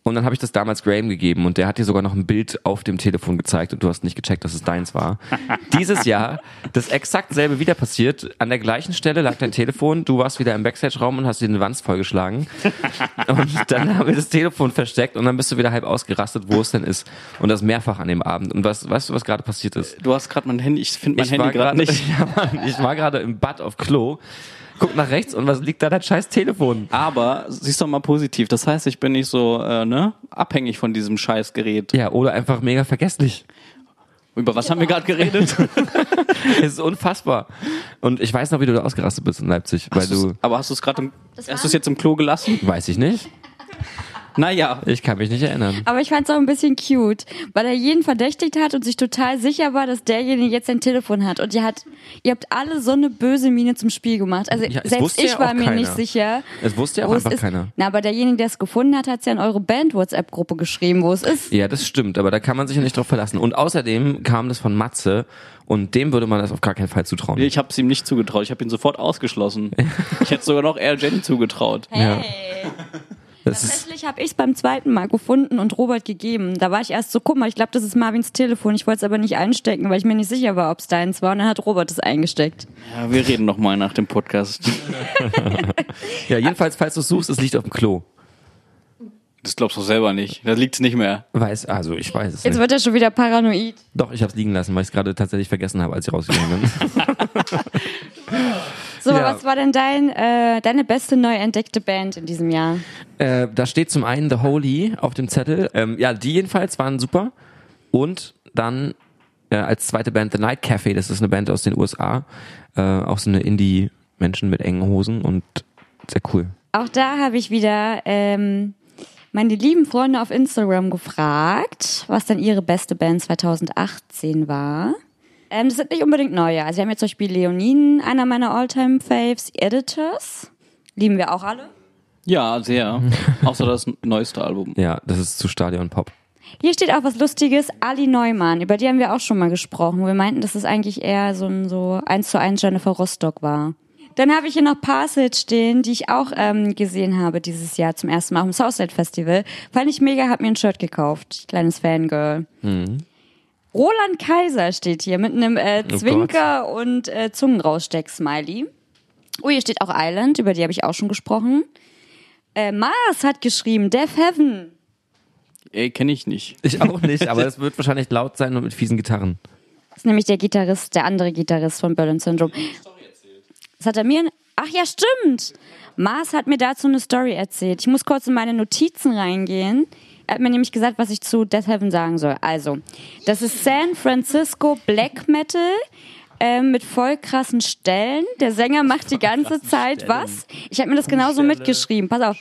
Und dann habe ich das damals Graham gegeben und der hat dir sogar noch ein Bild auf dem Telefon gezeigt und du hast nicht gecheckt, dass es deins war. Dieses Jahr das exakt selbe wieder passiert. An der gleichen Stelle lag dein Telefon, du warst wieder im Backstage-Raum und hast dir den Wanz vollgeschlagen. Und dann haben wir das Telefon versteckt und dann bist du wieder halb ausgerastet, wo es denn ist. Und das mehrfach an dem Abend. Und was, weißt du, was gerade passiert ist? du hast gerade mein Handy, ich finde mein ich Handy gerade nicht. Ja, Mann, ich war gerade im Bad auf Klo. Guck nach rechts und was liegt da? Dein scheiß Telefon. Aber siehst doch mal positiv. Das heißt, ich bin nicht so äh, ne abhängig von diesem Scheißgerät. Ja, oder einfach mega vergesslich. Über was haben wir gerade geredet? Es ist unfassbar. Und ich weiß noch, wie du da ausgerastet bist in Leipzig, weil Hast du's- du, aber hast du es gerade hast du es jetzt im Klo gelassen? weiß ich nicht. Naja. Ich kann mich nicht erinnern. Aber ich fand es auch ein bisschen cute, weil er jeden verdächtigt hat und sich total sicher war, dass derjenige jetzt ein Telefon hat. Und ihr, hat, ihr habt alle so eine böse Miene zum Spiel gemacht. Also Ja, selbst ich ja war mir keiner. nicht sicher. Es wusste ja auch einfach ist. keiner. Na, aber derjenige, der es gefunden hat, hat es ja in eure Band-WhatsApp-Gruppe geschrieben, wo es ist. Ja, das stimmt, aber da kann man sich ja nicht drauf verlassen. Und außerdem kam das von Matze und dem würde man das auf gar keinen Fall zutrauen. Nee, Ich habe es ihm nicht zugetraut. Ich habe ihn sofort ausgeschlossen. Ich hätte sogar noch eher Jenny zugetraut. Ja. Das Tatsächlich habe ich es beim zweiten Mal gefunden und Robert gegeben. Da war ich erst so, guck mal, ich glaube, das ist Marvins Telefon. Ich wollte es aber nicht einstecken, weil ich mir nicht sicher war, ob es deins war. Und dann hat Robert es eingesteckt. Ja, wir reden noch mal nach dem Podcast. ja, jedenfalls, falls du es suchst, es liegt auf dem Klo. Das glaubst du selber nicht. Da liegt's nicht mehr. Weiß, also ich weiß es Jetzt nicht. wird er schon wieder paranoid. Doch, ich habe es liegen lassen, weil ich es gerade tatsächlich vergessen habe, als ich rausgegangen bin. So, Ja. was war denn dein, äh, deine beste neu entdeckte Band in diesem Jahr? äh, da steht zum einen The Holy auf dem Zettel. Ähm, ja, die jedenfalls waren super. Und dann äh, als zweite Band The Night Cafe, das ist eine Band aus den USA. Äh, auch so eine Indie-Menschen mit engen Hosen und sehr cool. Auch da habe ich wieder ähm, meine lieben Freunde auf Instagram gefragt, was denn ihre beste Band 2018 war. Ähm, das sind nicht unbedingt neue. Also wir haben jetzt zum Beispiel Leoninen, einer meiner Alltime Faves, Editors. Lieben wir auch alle. Ja, sehr. Außer das neueste Album. Ja, das ist zu Stadion Pop. Hier steht auch was Lustiges, Ali Neumann. Über die haben wir auch schon mal gesprochen. Wir meinten, dass es eigentlich eher so ein so eins zu eins Jennifer Rostock war. Dann habe ich hier noch Parcel stehen, die ich auch ähm, gesehen habe dieses Jahr zum ersten Mal auf dem Southside Festival. Fand ich mega, hab mir ein Shirt gekauft. Kleines Fangirl. Roland Kaiser steht hier mit einem äh, Oh Zwinker und äh, Zungenraussteck-Smiley. Oh, hier steht auch Island, über die habe ich auch schon gesprochen. Äh, Mars hat geschrieben, Death Heaven. Ey, kenne ich nicht. Ich auch nicht, aber es wird wahrscheinlich laut sein und mit fiesen Gitarren. Das ist nämlich der Gitarrist, der andere Gitarrist von Berlin Syndrome. Das hat er mir. Ach ja, stimmt. Mars hat mir dazu eine Story erzählt. Ich muss kurz in meine Notizen reingehen. Er hat mir nämlich gesagt, was ich zu Death Heaven sagen soll. Also, das ist San Francisco Black Metal ähm, mit voll krassen Stellen. Der Sänger macht die ganze Zeit was. Ich habe mir das genauso mitgeschrieben. Pass auf.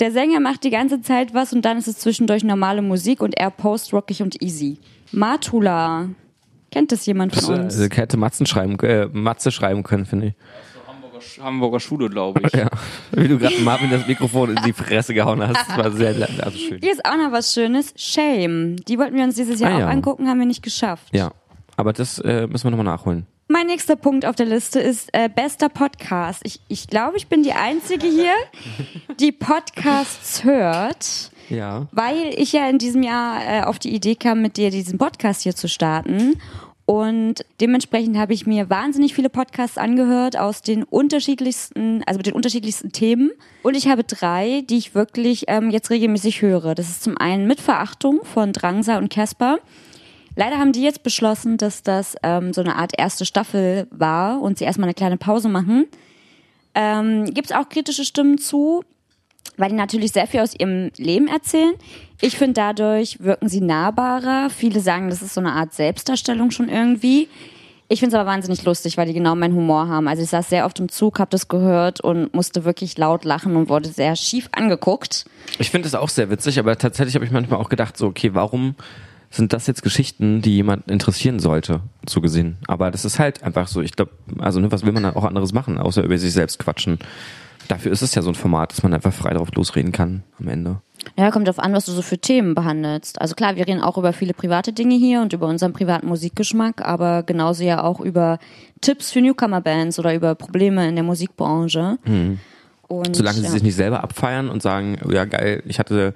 Der Sänger macht die ganze Zeit was und dann ist es zwischendurch normale Musik und er post-rockig und easy. Matula. Kennt das jemand von uns? Also, hätte Matzen schreiben, äh, Matze schreiben können, finde ich. Hamburger, Hamburger Schule, glaube ich. Ja. Wie du gerade Marvin das Mikrofon in die Fresse gehauen hast. Das war sehr, also schön. Hier ist auch noch was Schönes. Shame. Die wollten wir uns dieses Jahr Ah, auch ja. angucken, haben wir nicht geschafft. Ja. Aber das äh, müssen wir nochmal nachholen. Mein nächster Punkt auf der Liste ist äh, bester Podcast. Ich, ich glaube, ich bin die Einzige hier, die Podcasts hört, Ja. weil ich ja in diesem Jahr äh, auf die Idee kam, mit dir diesen Podcast hier zu starten. Und dementsprechend habe ich mir wahnsinnig viele Podcasts angehört aus den unterschiedlichsten, also mit den unterschiedlichsten Themen. Und ich habe drei, die ich wirklich ähm, jetzt regelmäßig höre. Das ist zum einen mit Verachtung von Drangsa und Casper. Leider haben die jetzt beschlossen, dass das ähm, so eine Art erste Staffel war und sie erstmal eine kleine Pause machen. Ähm, Gibt es auch kritische Stimmen zu, weil die natürlich sehr viel aus ihrem Leben erzählen. Ich finde, dadurch wirken sie nahbarer. Viele sagen, das ist so eine Art Selbstdarstellung schon irgendwie. Ich finde es aber wahnsinnig lustig, weil die genau meinen Humor haben. Also ich saß sehr oft im Zug, habe das gehört und musste wirklich laut lachen und wurde sehr schief angeguckt. Ich finde es auch sehr witzig, aber tatsächlich habe ich manchmal auch gedacht, so, okay, warum sind das jetzt Geschichten, die jemand interessieren sollte, so gesehen? Aber das ist halt einfach so, ich glaube, also ne, was will man dann auch anderes machen, außer über sich selbst quatschen? Dafür ist es ja so ein Format, dass man einfach frei drauf losreden kann am Ende. Ja, kommt drauf an, was du so für Themen behandelst. Also klar, wir reden auch über viele private Dinge hier und über unseren privaten Musikgeschmack, aber genauso ja auch über Tipps für Newcomer-Bands oder über Probleme in der Musikbranche. Und, Solange sie ja. sich nicht selber abfeiern und sagen, oh ja geil, ich hatte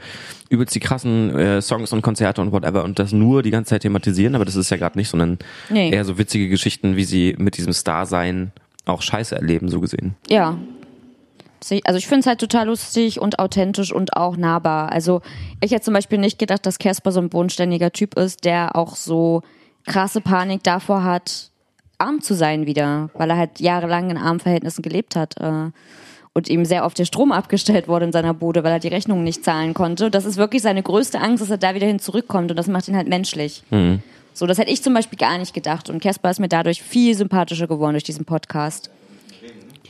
übelst die krassen äh, Songs und Konzerte und whatever und das nur die ganze Zeit thematisieren, aber das ist ja gerade nicht, sondern Nee. eher so witzige Geschichten, wie sie mit diesem Star-Sein auch Scheiße erleben, so gesehen. Ja. Se- Also ich finde es halt total lustig und authentisch und auch nahbar. Also ich hätte zum Beispiel nicht gedacht, dass Casper so ein bodenständiger Typ ist, der auch so krasse Panik davor hat, arm zu sein wieder, weil er halt jahrelang in armen Verhältnissen gelebt hat. Äh, und ihm sehr oft der Strom abgestellt wurde in seiner Bude, weil er die Rechnungen nicht zahlen konnte. Und das ist wirklich seine größte Angst, dass er da wieder hin zurückkommt. Und das macht ihn halt menschlich. So, das hätte ich zum Beispiel gar nicht gedacht. Und Casper ist mir dadurch viel sympathischer geworden durch diesen Podcast.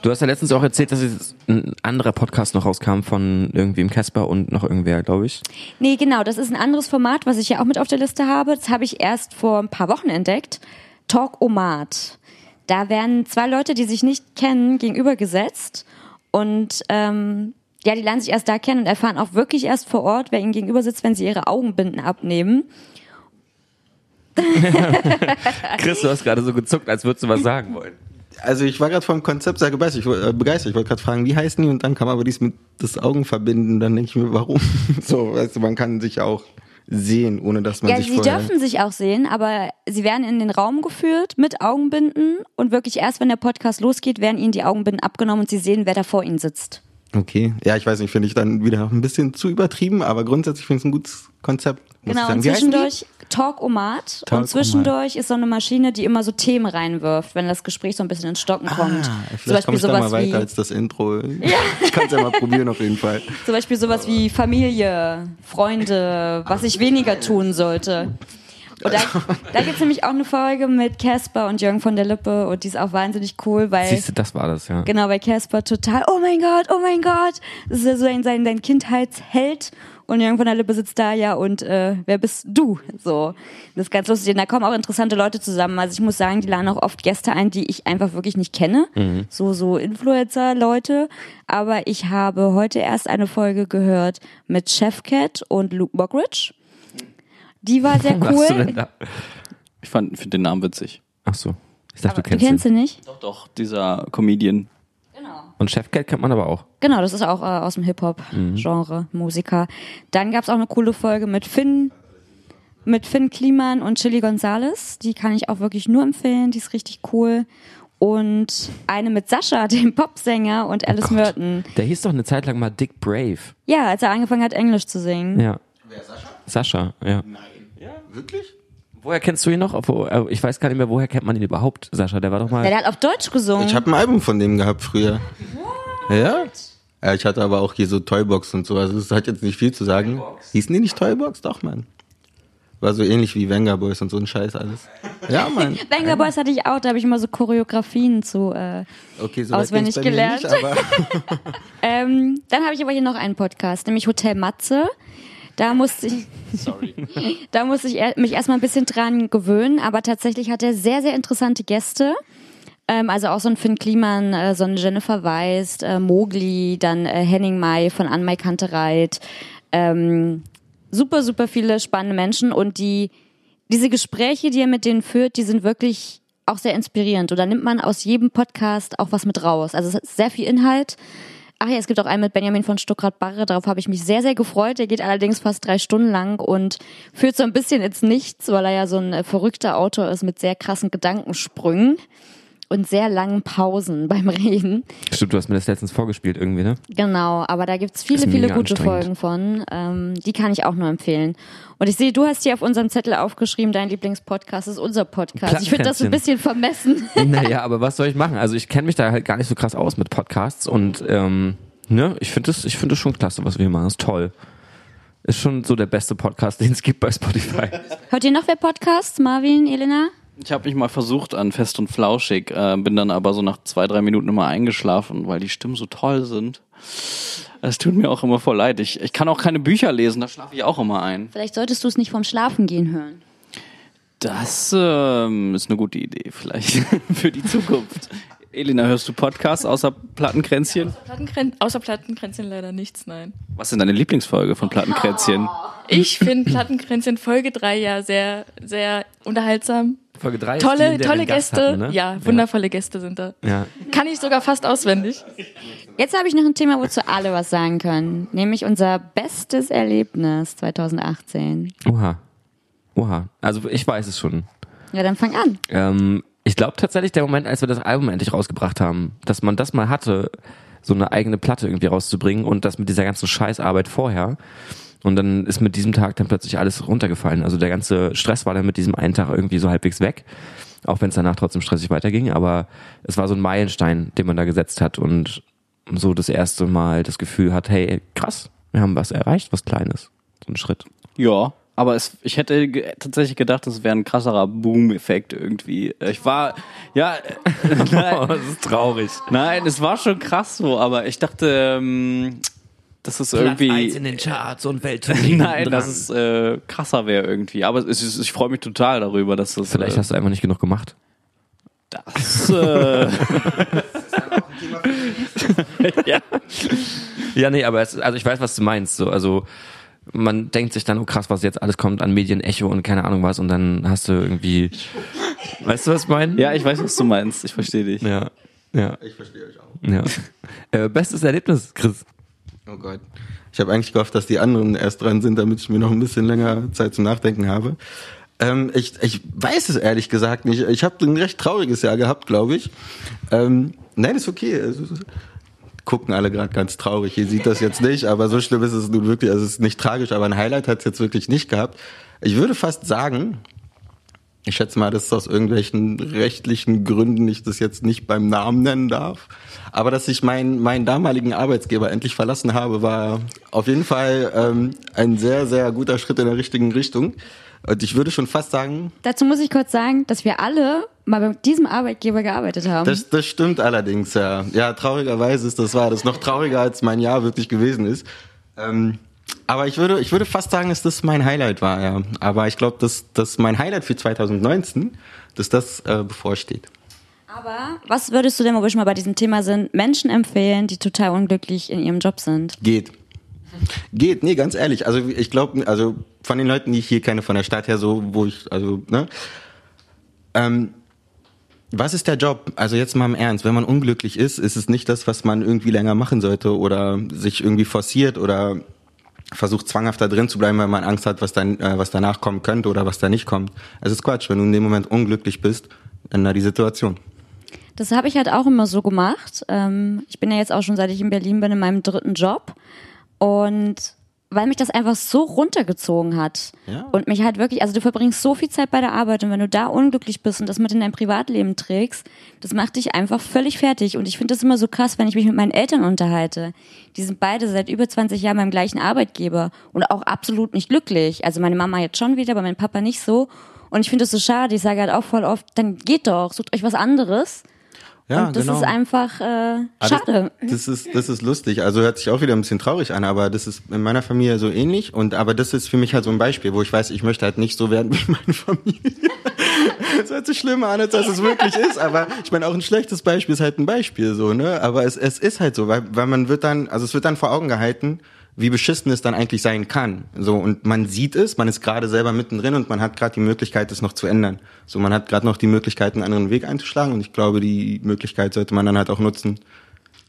Du hast ja letztens auch erzählt, dass jetzt ein anderer Podcast noch rauskam von irgendwem Casper und noch irgendwer, glaube ich. Nee, genau, das ist ein anderes Format, was ich ja auch mit auf der Liste habe. Das habe ich erst vor ein paar Wochen entdeckt. Talk Omat. Da werden zwei Leute, die sich nicht kennen, gegenübergesetzt und ähm, ja, die lernen sich erst da kennen und erfahren auch wirklich erst vor Ort, wer ihnen gegenüber sitzt, wenn sie ihre Augenbinden abnehmen. Chris, du hast gerade so gezuckt, als würdest du was sagen wollen. Also ich war gerade vom Konzept sehr begeistert. Ich, wollte- äh, begeistert. ich wollte gerade fragen, wie heißen die? Und dann kam aber dies mit das Augen verbinden. Dann denke ich mir, warum? so, weißt du, man kann sich auch sehen, ohne dass man Ja, sich sie vorher... dürfen sich auch sehen, aber sie werden in den Raum geführt mit Augenbinden und wirklich erst, wenn der Podcast losgeht, werden ihnen die Augenbinden abgenommen und sie sehen, wer da vor ihnen sitzt. Okay, ja, ich weiß nicht, finde ich dann wieder ein bisschen zu übertrieben, aber grundsätzlich finde ich es ein gutes Konzept. Genau, und zwischendurch Talk-O-Mat Talk-O-Mat. und zwischendurch ist so eine Maschine, die immer so Themen reinwirft, wenn das Gespräch so ein bisschen ins Stocken kommt. Ah, zum vielleicht Beispiel ich da mal sowas weiter wie als das Intro. Ich kann es ja mal probieren auf jeden Fall. zum Beispiel sowas wie Familie, Freunde, was ich weniger tun sollte. Und da, da gibt es nämlich auch eine Folge mit Casper und Jürgen von der Lippe und die ist auch wahnsinnig cool, weil Siehst du, das war das, ja. Genau, weil Casper total, oh mein Gott, oh mein Gott. Das ist ja so ein, sein, sein Kindheitsheld. Und Jürgen von der Lippe sitzt da ja und äh, wer bist du? So. Das ist ganz lustig. Und da kommen auch interessante Leute zusammen. Also ich muss sagen, die laden auch oft Gäste ein, die ich einfach wirklich nicht kenne. So, so Influencer-Leute. Aber ich habe heute erst eine Folge gehört mit Chefcat und Luke Mockridge. Die war sehr cool. Ich fand, finde den Namen witzig. Ach so. Ich dachte, Aber du du kennst, kennst ihn. sie nicht? Doch, doch, dieser Comedian. Und Chefcat kennt man aber auch. Genau, das ist auch äh, aus dem Hip-Hop-Genre, Musiker. Dann gab's auch eine coole Folge mit Finn, mit Finn Kliman und Chili Gonzalez. Die kann ich auch wirklich nur empfehlen, die ist richtig cool. Und eine mit Sascha, dem Popsänger, und Alice Oh Gott. Merton. Der hieß doch eine Zeit lang mal Dick Brave. Ja, als er angefangen hat, Englisch zu singen. Ja. Wer, Sascha? Sascha, ja. Wirklich? Woher kennst du ihn noch? Äh, Ich weiß gar nicht mehr, woher kennt man ihn überhaupt, Sascha? Der war doch mal. Ja, der hat auf Deutsch gesungen. Ich habe ein Album von dem gehabt früher. Ja? Ja, ich hatte aber auch hier so Toybox und so, also es hat jetzt nicht viel zu sagen. Hießen die nicht Toybox? Doch, Mann. War so ähnlich wie Venga Boys und so ein Scheiß alles. Ja, Mann. Banger Boys hatte ich auch, da habe ich immer so Choreografien zu. Äh, Okay, so Auswendig gelernt. Nicht, aber ähm, dann habe ich aber hier noch einen Podcast, nämlich Hotel Matze. Da musste ich, Sorry. da musste ich mich erstmal ein bisschen dran gewöhnen, aber tatsächlich hat er sehr, sehr interessante Gäste. Ähm, also auch so ein Finn Kliman, äh, so eine Jennifer Weist, äh, Mogli, dann äh, Henning May von Anmai Kantereit. Ähm, super, super viele spannende Menschen und die, diese Gespräche, die er mit denen führt, die sind wirklich auch sehr inspirierend. Und da nimmt man aus jedem Podcast auch was mit raus. Also es ist sehr viel Inhalt. Ach ja, es gibt auch einen mit Benjamin von Stuckrad-Barre. Darauf habe ich mich sehr, sehr gefreut. Der geht allerdings fast drei Stunden lang und führt so ein bisschen ins Nichts, weil er ja so ein äh, verrückter Autor ist mit sehr krassen Gedankensprüngen und sehr langen Pausen beim Reden. Stimmt, du hast mir das letztens vorgespielt irgendwie, ne? Genau, aber da gibt's viele, Ist viele mega gute. Folgen von. Ähm, die kann ich auch nur empfehlen. Und ich sehe, du hast hier auf unserem Zettel aufgeschrieben, dein Lieblingspodcast ist unser Podcast. Ich finde das ein bisschen vermessen. Naja, aber was soll ich machen? Also ich kenne mich da halt gar nicht so krass aus mit Podcasts und ähm, ne, ich finde das, ich finde das schon klasse, was wir hier machen. Das ist toll. Ist schon so der beste Podcast, den es gibt bei Spotify. Hört ihr noch wer Podcasts? Marvin, Elena? Ich habe mich mal versucht an Fest und Flauschig, äh, bin dann aber so nach zwei, drei Minuten immer eingeschlafen, weil die Stimmen so toll sind. Es tut mir auch immer voll leid. Ich, ich kann auch keine Bücher lesen, da schlafe ich auch immer ein. Vielleicht solltest du es nicht vom Schlafengehen hören. Das ähm, ist eine gute Idee, vielleicht für die Zukunft. Elena, hörst du Podcasts außer Plattenkränzchen? Plattenkrän außer Plattenkränzchen leider nichts, nein. Was ist deine Lieblingsfolge von Plattenkränzchen? Ich finde Plattenkränzchen Folge 3 ja sehr, sehr unterhaltsam. Folge 3 Tolle, tolle Gäste. Hatten, ne? Ja, wundervolle Gäste sind da. Ja. Kann ich sogar fast auswendig. Jetzt habe ich noch ein Thema, wozu alle was sagen können. Nämlich unser bestes Erlebnis 2018. Oha. Oha. Also ich weiß es schon. Ja, dann fang an. Ähm, ich glaube tatsächlich der Moment, als wir das Album endlich rausgebracht haben, dass man das mal hatte, so eine eigene Platte irgendwie rauszubringen und das mit dieser ganzen Scheißarbeit vorher. Und dann ist mit diesem Tag dann plötzlich alles runtergefallen. Also der ganze Stress war dann mit diesem einen Tag irgendwie so halbwegs weg. Auch wenn es danach trotzdem stressig weiterging. Aber es war so ein Meilenstein, den man da gesetzt hat und so das erste Mal das Gefühl hat, hey, krass, wir haben was erreicht, was Kleines. So ein Schritt. Ja, aber es, ich hätte tatsächlich gedacht, das wäre ein krasserer Boom-Effekt irgendwie. Ich war, ja, äh, nein, das ist traurig. nein, es war schon krass so, aber ich dachte, ähm, dass es irgendwie, den Charts und nein, dass es äh, krasser wäre irgendwie. Aber es ist, ich freue mich total darüber, dass das, Vielleicht äh, hast du einfach nicht genug gemacht. das, äh, ja. Ja, nee, aber es, also ich weiß, was du meinst. So, also man denkt sich dann, oh krass, was jetzt alles kommt an Medienecho und keine Ahnung was und dann hast du irgendwie, weißt du, was ich meine? ja, ich weiß, was du meinst. Ich verstehe dich. Ja, ja, Ich verstehe euch auch. ja. Äh, bestes Erlebnis, Chris. Oh Gott. Ich habe eigentlich gehofft, dass die anderen erst dran sind, damit ich mir noch ein bisschen länger Zeit zum Nachdenken habe. Ähm, ich, ich weiß es ehrlich gesagt nicht. Ich habe ein recht trauriges Jahr gehabt, glaube ich. Ähm, nein, ist okay. Gucken alle gerade ganz traurig. Ihr sieht das jetzt nicht, aber so schlimm ist es nun wirklich. Also es ist nicht tragisch, aber ein Highlight hat es jetzt wirklich nicht gehabt. Ich würde fast sagen, ich schätze mal, dass aus irgendwelchen rechtlichen Gründen ich das jetzt nicht beim Namen nennen darf. Aber dass ich meinen, meinen damaligen Arbeitsgeber endlich verlassen habe, war auf jeden Fall ähm, ein sehr, sehr guter Schritt in der richtigen Richtung. Und ich würde schon fast sagen, Dazu muss ich kurz sagen, dass wir alle mal bei diesem Arbeitgeber gearbeitet haben. das, das stimmt allerdings, ja. Ja, traurigerweise ist das wahr. Das ist noch trauriger, als mein Jahr wirklich gewesen ist. Ähm, aber ich würde, ich würde fast sagen, dass das mein Highlight war, ja. Aber ich glaube, dass, dass mein Highlight für 2019, dass das äh, bevorsteht. Aber was würdest du denn, wo wir schon mal bei diesem Thema sind, Menschen empfehlen, die total unglücklich in ihrem Job sind? Geht. Geht, nee, ganz ehrlich. Also ich glaube, also von den Leuten, die ich hier kenne, von der Stadt her, so, wo ich, also, ne? Ähm, was ist der Job? Also jetzt mal im Ernst, wenn man unglücklich ist, ist es nicht das, was man irgendwie länger machen sollte oder sich irgendwie forciert oder versucht zwanghaft da drin zu bleiben, weil man Angst hat, was dann, äh, was danach kommen könnte oder was da nicht kommt. Es ist Quatsch, wenn du in dem Moment unglücklich bist, ändere die Situation. Das habe ich halt auch immer so gemacht. Ähm, ich bin ja jetzt auch schon, seit ich in Berlin bin, in meinem dritten Job. Und weil mich das einfach so runtergezogen hat Ja. und mich halt wirklich, also du verbringst so viel Zeit bei der Arbeit und wenn du da unglücklich bist und das mit in dein Privatleben trägst, das macht dich einfach völlig fertig. Und ich finde das immer so krass, wenn ich mich mit meinen Eltern unterhalte. Die sind beide seit über 20 Jahren beim gleichen Arbeitgeber und auch absolut nicht glücklich. Also meine Mama jetzt schon wieder, aber mein Papa nicht so. Und ich finde das so schade. Ich sage halt auch voll oft, dann geht doch, sucht euch was anderes. Ja, und das genau. ist einfach äh, Ah, schade. Das, das ist das ist lustig. Also hört sich auch wieder ein bisschen traurig an, aber das ist in meiner Familie so ähnlich und aber das ist für mich halt so ein Beispiel, wo ich weiß, ich möchte halt nicht so werden wie meine Familie. Das hört sich schlimmer an, als dass es wirklich ist, aber ich meine auch ein schlechtes Beispiel ist halt ein Beispiel so, ne? Aber es, es ist halt so, weil weil man wird dann, also es wird dann vor Augen gehalten, wie beschissen es dann eigentlich sein kann. So und man sieht es, man ist gerade selber mittendrin und man hat gerade die Möglichkeit, es noch zu ändern. So man hat gerade noch die Möglichkeit, einen anderen Weg einzuschlagen und ich glaube, die Möglichkeit sollte man dann halt auch nutzen.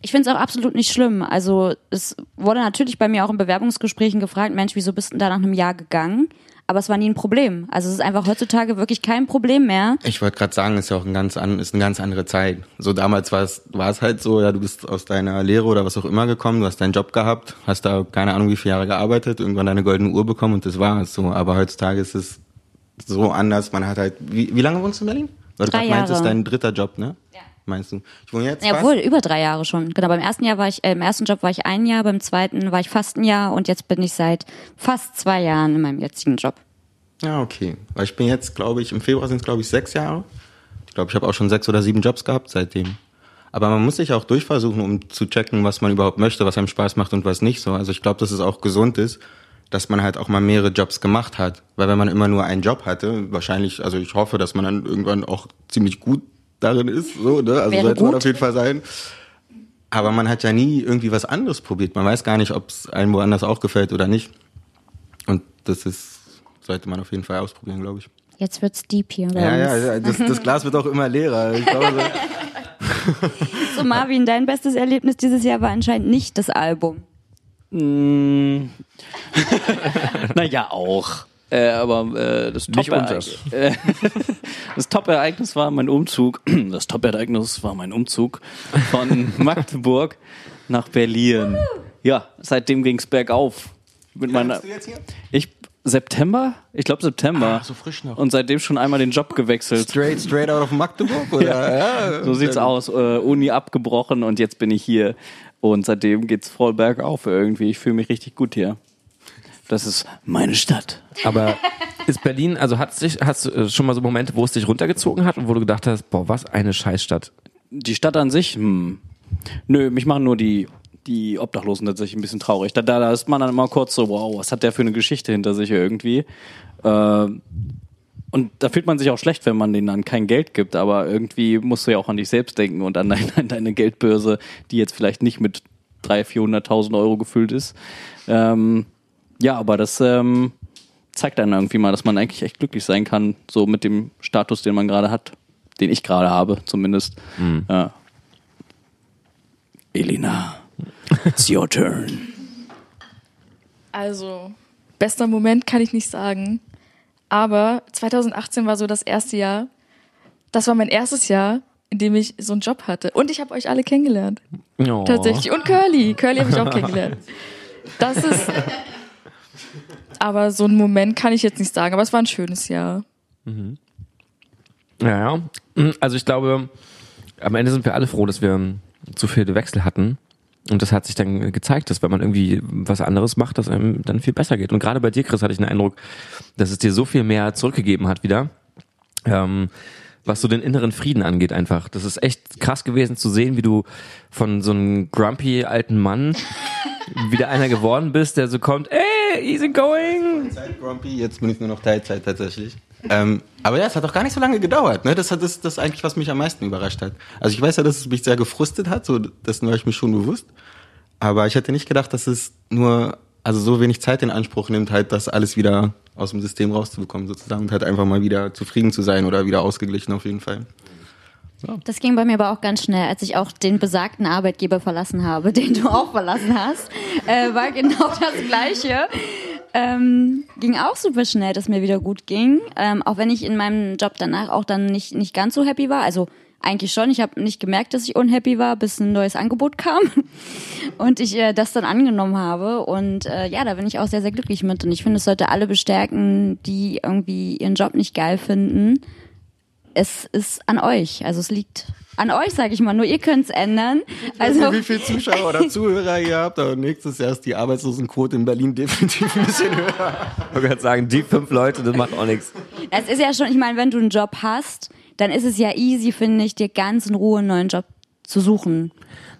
Ich finde es auch absolut nicht schlimm. Also es wurde natürlich bei mir auch in Bewerbungsgesprächen gefragt, Mensch, wieso bist du da nach einem Jahr gegangen? Aber es war nie ein Problem. Also es ist einfach heutzutage wirklich kein Problem mehr. Ich wollte gerade sagen, ist ja auch ein ganz an, ist eine ganz andere Zeit. So damals war es war es halt so, ja, du bist aus deiner Lehre oder was auch immer gekommen, du hast deinen Job gehabt, hast da keine Ahnung wie viele Jahre gearbeitet, irgendwann deine goldene Uhr bekommen und das war es so. Aber heutzutage ist es so anders. Man hat halt, wie, wie lange wohnst du in Berlin? Weil du Drei gerade meinst, das ist Jahre. dein dritter Job, ne? Ja. Meinst du? Ich wohne jetzt Ja, fast. wohl, über drei Jahre schon. Genau, beim ersten Jahr war ich, äh, im ersten Job war ich ein Jahr, beim zweiten war ich fast ein Jahr und jetzt bin ich seit fast zwei Jahren in meinem jetzigen Job. Ja, okay. Weil ich bin jetzt, glaube ich, im Februar sind es, glaube ich, sechs Jahre. Ich glaube, ich habe auch schon sechs oder sieben Jobs gehabt seitdem. Aber man muss sich auch durchversuchen, um zu checken, was man überhaupt möchte, was einem Spaß macht und was nicht so. Also ich glaube, dass es auch gesund ist, dass man halt auch mal mehrere Jobs gemacht hat. Weil wenn man immer nur einen Job hatte, wahrscheinlich, also ich hoffe, dass man dann irgendwann auch ziemlich gut darin ist. So, ne? Also Wäre sollte man auf jeden Fall sein. Aber man hat ja nie irgendwie was anderes probiert. Man weiß gar nicht, ob es einem woanders auch gefällt oder nicht. Und das ist, sollte man auf jeden Fall ausprobieren, glaube ich. Jetzt wird's deep hier bei Ja, uns. ja, ja das, das Glas wird auch immer leerer. Ich glaube, so, So Marvin, dein bestes Erlebnis dieses Jahr war anscheinend nicht das Album. Mm. naja, auch. Äh, aber äh, das Nicht Top äh, Top-Ereignis war mein Umzug. Das Top-Ereignis war mein Umzug von Magdeburg nach Berlin. Ja, seitdem ging's bergauf. Mit meiner, du jetzt hier? ich September? Ich glaube September. Ah, so frisch noch. Und seitdem schon einmal den Job gewechselt. straight, straight out of Magdeburg? Oder? Ja. So sieht's aus. Äh, Uni abgebrochen und jetzt bin ich hier. Und seitdem geht's voll bergauf irgendwie. Ich fühle mich richtig gut hier. Das ist meine Stadt. Aber ist Berlin, also hat sich, hast du äh, schon mal so Momente, wo es dich runtergezogen hat und wo du gedacht hast, boah, was eine Scheißstadt. Die Stadt an sich, hm. Nö, mich machen nur die, die Obdachlosen tatsächlich ein bisschen traurig. Da, da, da ist man dann immer kurz so, wow, was hat der für eine Geschichte hinter sich irgendwie? Äh, und da fühlt man sich auch schlecht, wenn man denen dann kein Geld gibt, aber irgendwie musst du ja auch an dich selbst denken und an deine, an deine Geldbörse, die jetzt vielleicht nicht mit 300.000, 400.000 Euro gefüllt ist. Ähm, ja, aber das ähm, zeigt dann irgendwie mal, dass man eigentlich echt glücklich sein kann, so mit dem Status, den man gerade hat, den ich gerade habe, zumindest. Ja. Elina, it's your turn. Also, bester Moment kann ich nicht sagen. Aber 2018 war so das erste Jahr. Das war mein erstes Jahr, in dem ich so einen Job hatte. Und ich habe euch alle kennengelernt. Oh. Tatsächlich. Und Curly. Curly habe ich auch kennengelernt. Das ist. Aber so einen Moment kann ich jetzt nicht sagen. Aber es war ein schönes Jahr. Ja, ja. Also ich glaube, am Ende sind wir alle froh, dass wir zu viele Wechsel hatten. Und das hat sich dann gezeigt, dass wenn man irgendwie was anderes macht, dass einem dann viel besser geht. Und gerade bei dir, Chris, hatte ich den Eindruck, dass es dir so viel mehr zurückgegeben hat wieder. Ähm, was so den inneren Frieden angeht einfach. Das ist echt krass gewesen zu sehen, wie du von so einem grumpy alten Mann wieder einer geworden bist, der so kommt, ey, easy going. Zeit Grumpy, jetzt bin ich nur noch Teilzeit tatsächlich. Ähm, aber ja, es hat auch gar nicht so lange gedauert. Ne? Das hat das, das eigentlich, was mich am meisten überrascht hat. Also ich weiß ja, dass es mich sehr gefrustet hat, so dessen war ich mir schon bewusst. Aber ich hätte nicht gedacht, dass es nur, also so wenig Zeit in Anspruch nimmt, halt das alles wieder aus dem System rauszubekommen sozusagen und halt einfach mal wieder zufrieden zu sein oder wieder ausgeglichen auf jeden Fall. Das ging bei mir aber auch ganz schnell, als ich auch den besagten Arbeitgeber verlassen habe, den du auch verlassen hast, äh, war genau das Gleiche. Ähm, ging auch super schnell, dass mir wieder gut ging, ähm, auch wenn ich in meinem Job danach auch dann nicht nicht ganz so happy war. Also eigentlich schon. Ich habe nicht gemerkt, dass ich unhappy war, bis ein neues Angebot kam und ich äh, das dann angenommen habe. Und äh, ja, da bin ich auch sehr, sehr glücklich mit. Und ich finde, es sollte alle bestärken, die irgendwie ihren Job nicht geil finden. Es ist an euch. Also es liegt an euch, sage ich mal. Nur ihr könnt's ändern. Also wie viele Zuschauer oder Zuhörer ihr habt, aber nächstes Jahr ist die Arbeitslosenquote in Berlin definitiv ein bisschen höher. Ich würde sagen, die fünf Leute, das macht auch nichts. es ist ja schon, ich meine, wenn du einen Job hast, dann ist es ja easy, finde ich, dir ganz in Ruhe einen neuen Job zu suchen.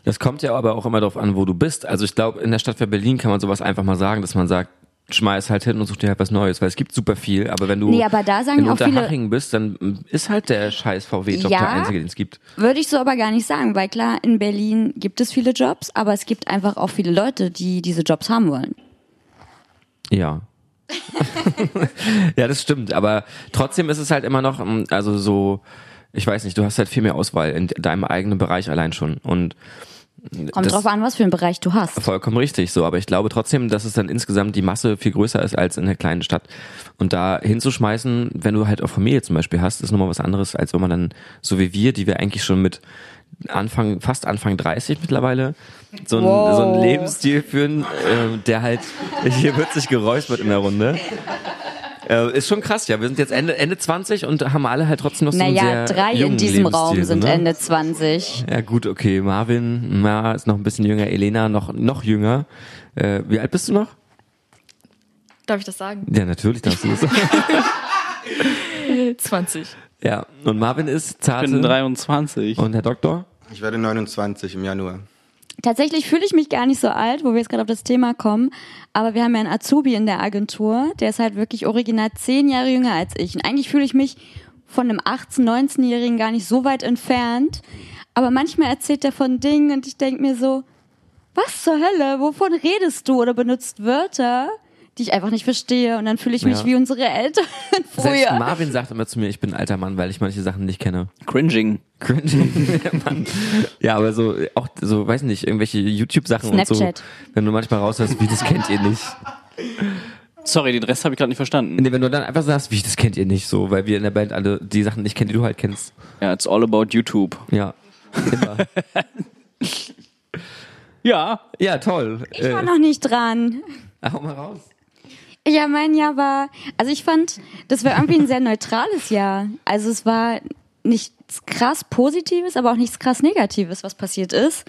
Das kommt ja aber auch immer darauf an, wo du bist. Also ich glaube, in der Stadt wie Berlin kann man sowas einfach mal sagen, dass man sagt, schmeiß halt hin und such dir halt was Neues, weil es gibt super viel, aber wenn du Nee, aber da sagen in Unterhaching bist, dann ist halt der scheiß VW-Job Ja. der einzige, den es gibt. Würde ich so aber gar nicht sagen, weil klar, in Berlin gibt es viele Jobs, aber es gibt einfach auch viele Leute, die diese Jobs haben wollen. Ja. ja, das stimmt, aber trotzdem ist es halt immer noch, mm, also so, ich weiß nicht, du hast halt viel mehr Auswahl in deinem eigenen Bereich allein schon und Kommt das- drauf an, was für einen Bereich du hast. Vollkommen richtig, so. Aber ich glaube trotzdem, dass es dann insgesamt die Masse viel größer ist als in einer kleinen Stadt. Und da hinzuschmeißen, wenn du halt auch Familie zum Beispiel hast, ist nochmal was anderes, als wenn man dann, so wie wir, die wir eigentlich schon mit Anfang, fast Anfang 30 mittlerweile, so einen, Wow. so einen Lebensstil führen, äh, der halt, hier wird sich geräuspert in der Runde. Äh, ist schon krass, ja. Wir sind jetzt Ende, Ende 20 und haben alle halt trotzdem noch so einen Naja, sehr drei in diesem Raum sind ne? Ende 20. Ja gut, okay. Marvin, na, ist noch ein bisschen jünger. Elena noch noch jünger. Äh, wie alt bist du noch? Darf ich das sagen? Ja, natürlich darfst du das. 20. ja, und Marvin ist Ich zarte. bin 23. und Herr Doktor? Ich werde 29 im Januar. Tatsächlich fühle ich mich gar nicht so alt, wo wir jetzt gerade auf das Thema kommen. Aber wir haben ja einen Azubi in der Agentur, der ist halt wirklich original zehn Jahre jünger als ich. Und eigentlich fühle ich mich von einem 18-, 19-Jährigen gar nicht so weit entfernt. Aber manchmal erzählt er von Dingen und ich denke mir so, was zur Hölle, wovon redest du oder benutzt Wörter, die ich einfach nicht verstehe. Und dann fühle ich mich Ja. wie unsere Eltern Selbst früher. Marvin sagt immer zu mir, ich bin ein alter Mann, weil ich manche Sachen nicht kenne. Cringing. Cringy. Mann. Ja, aber so, auch so, weiß nicht, irgendwelche YouTube-Sachen und so. Snapchat. Wenn du manchmal raushörst, wie, das kennt ihr nicht. Sorry, den Rest habe ich gerade nicht verstanden. Nee, wenn du dann einfach sagst, wie, das kennt ihr nicht so, weil wir in der Band alle die Sachen nicht kennen, die du halt kennst. Ja, it's all about YouTube. Ja. Immer. Ja. ja, toll. Ich war noch nicht dran. hau mal raus. Ja, mein Jahr war, also ich fand, das war irgendwie ein sehr neutrales Jahr. Also es war nichts krass Positives, aber auch nichts krass Negatives, was passiert ist.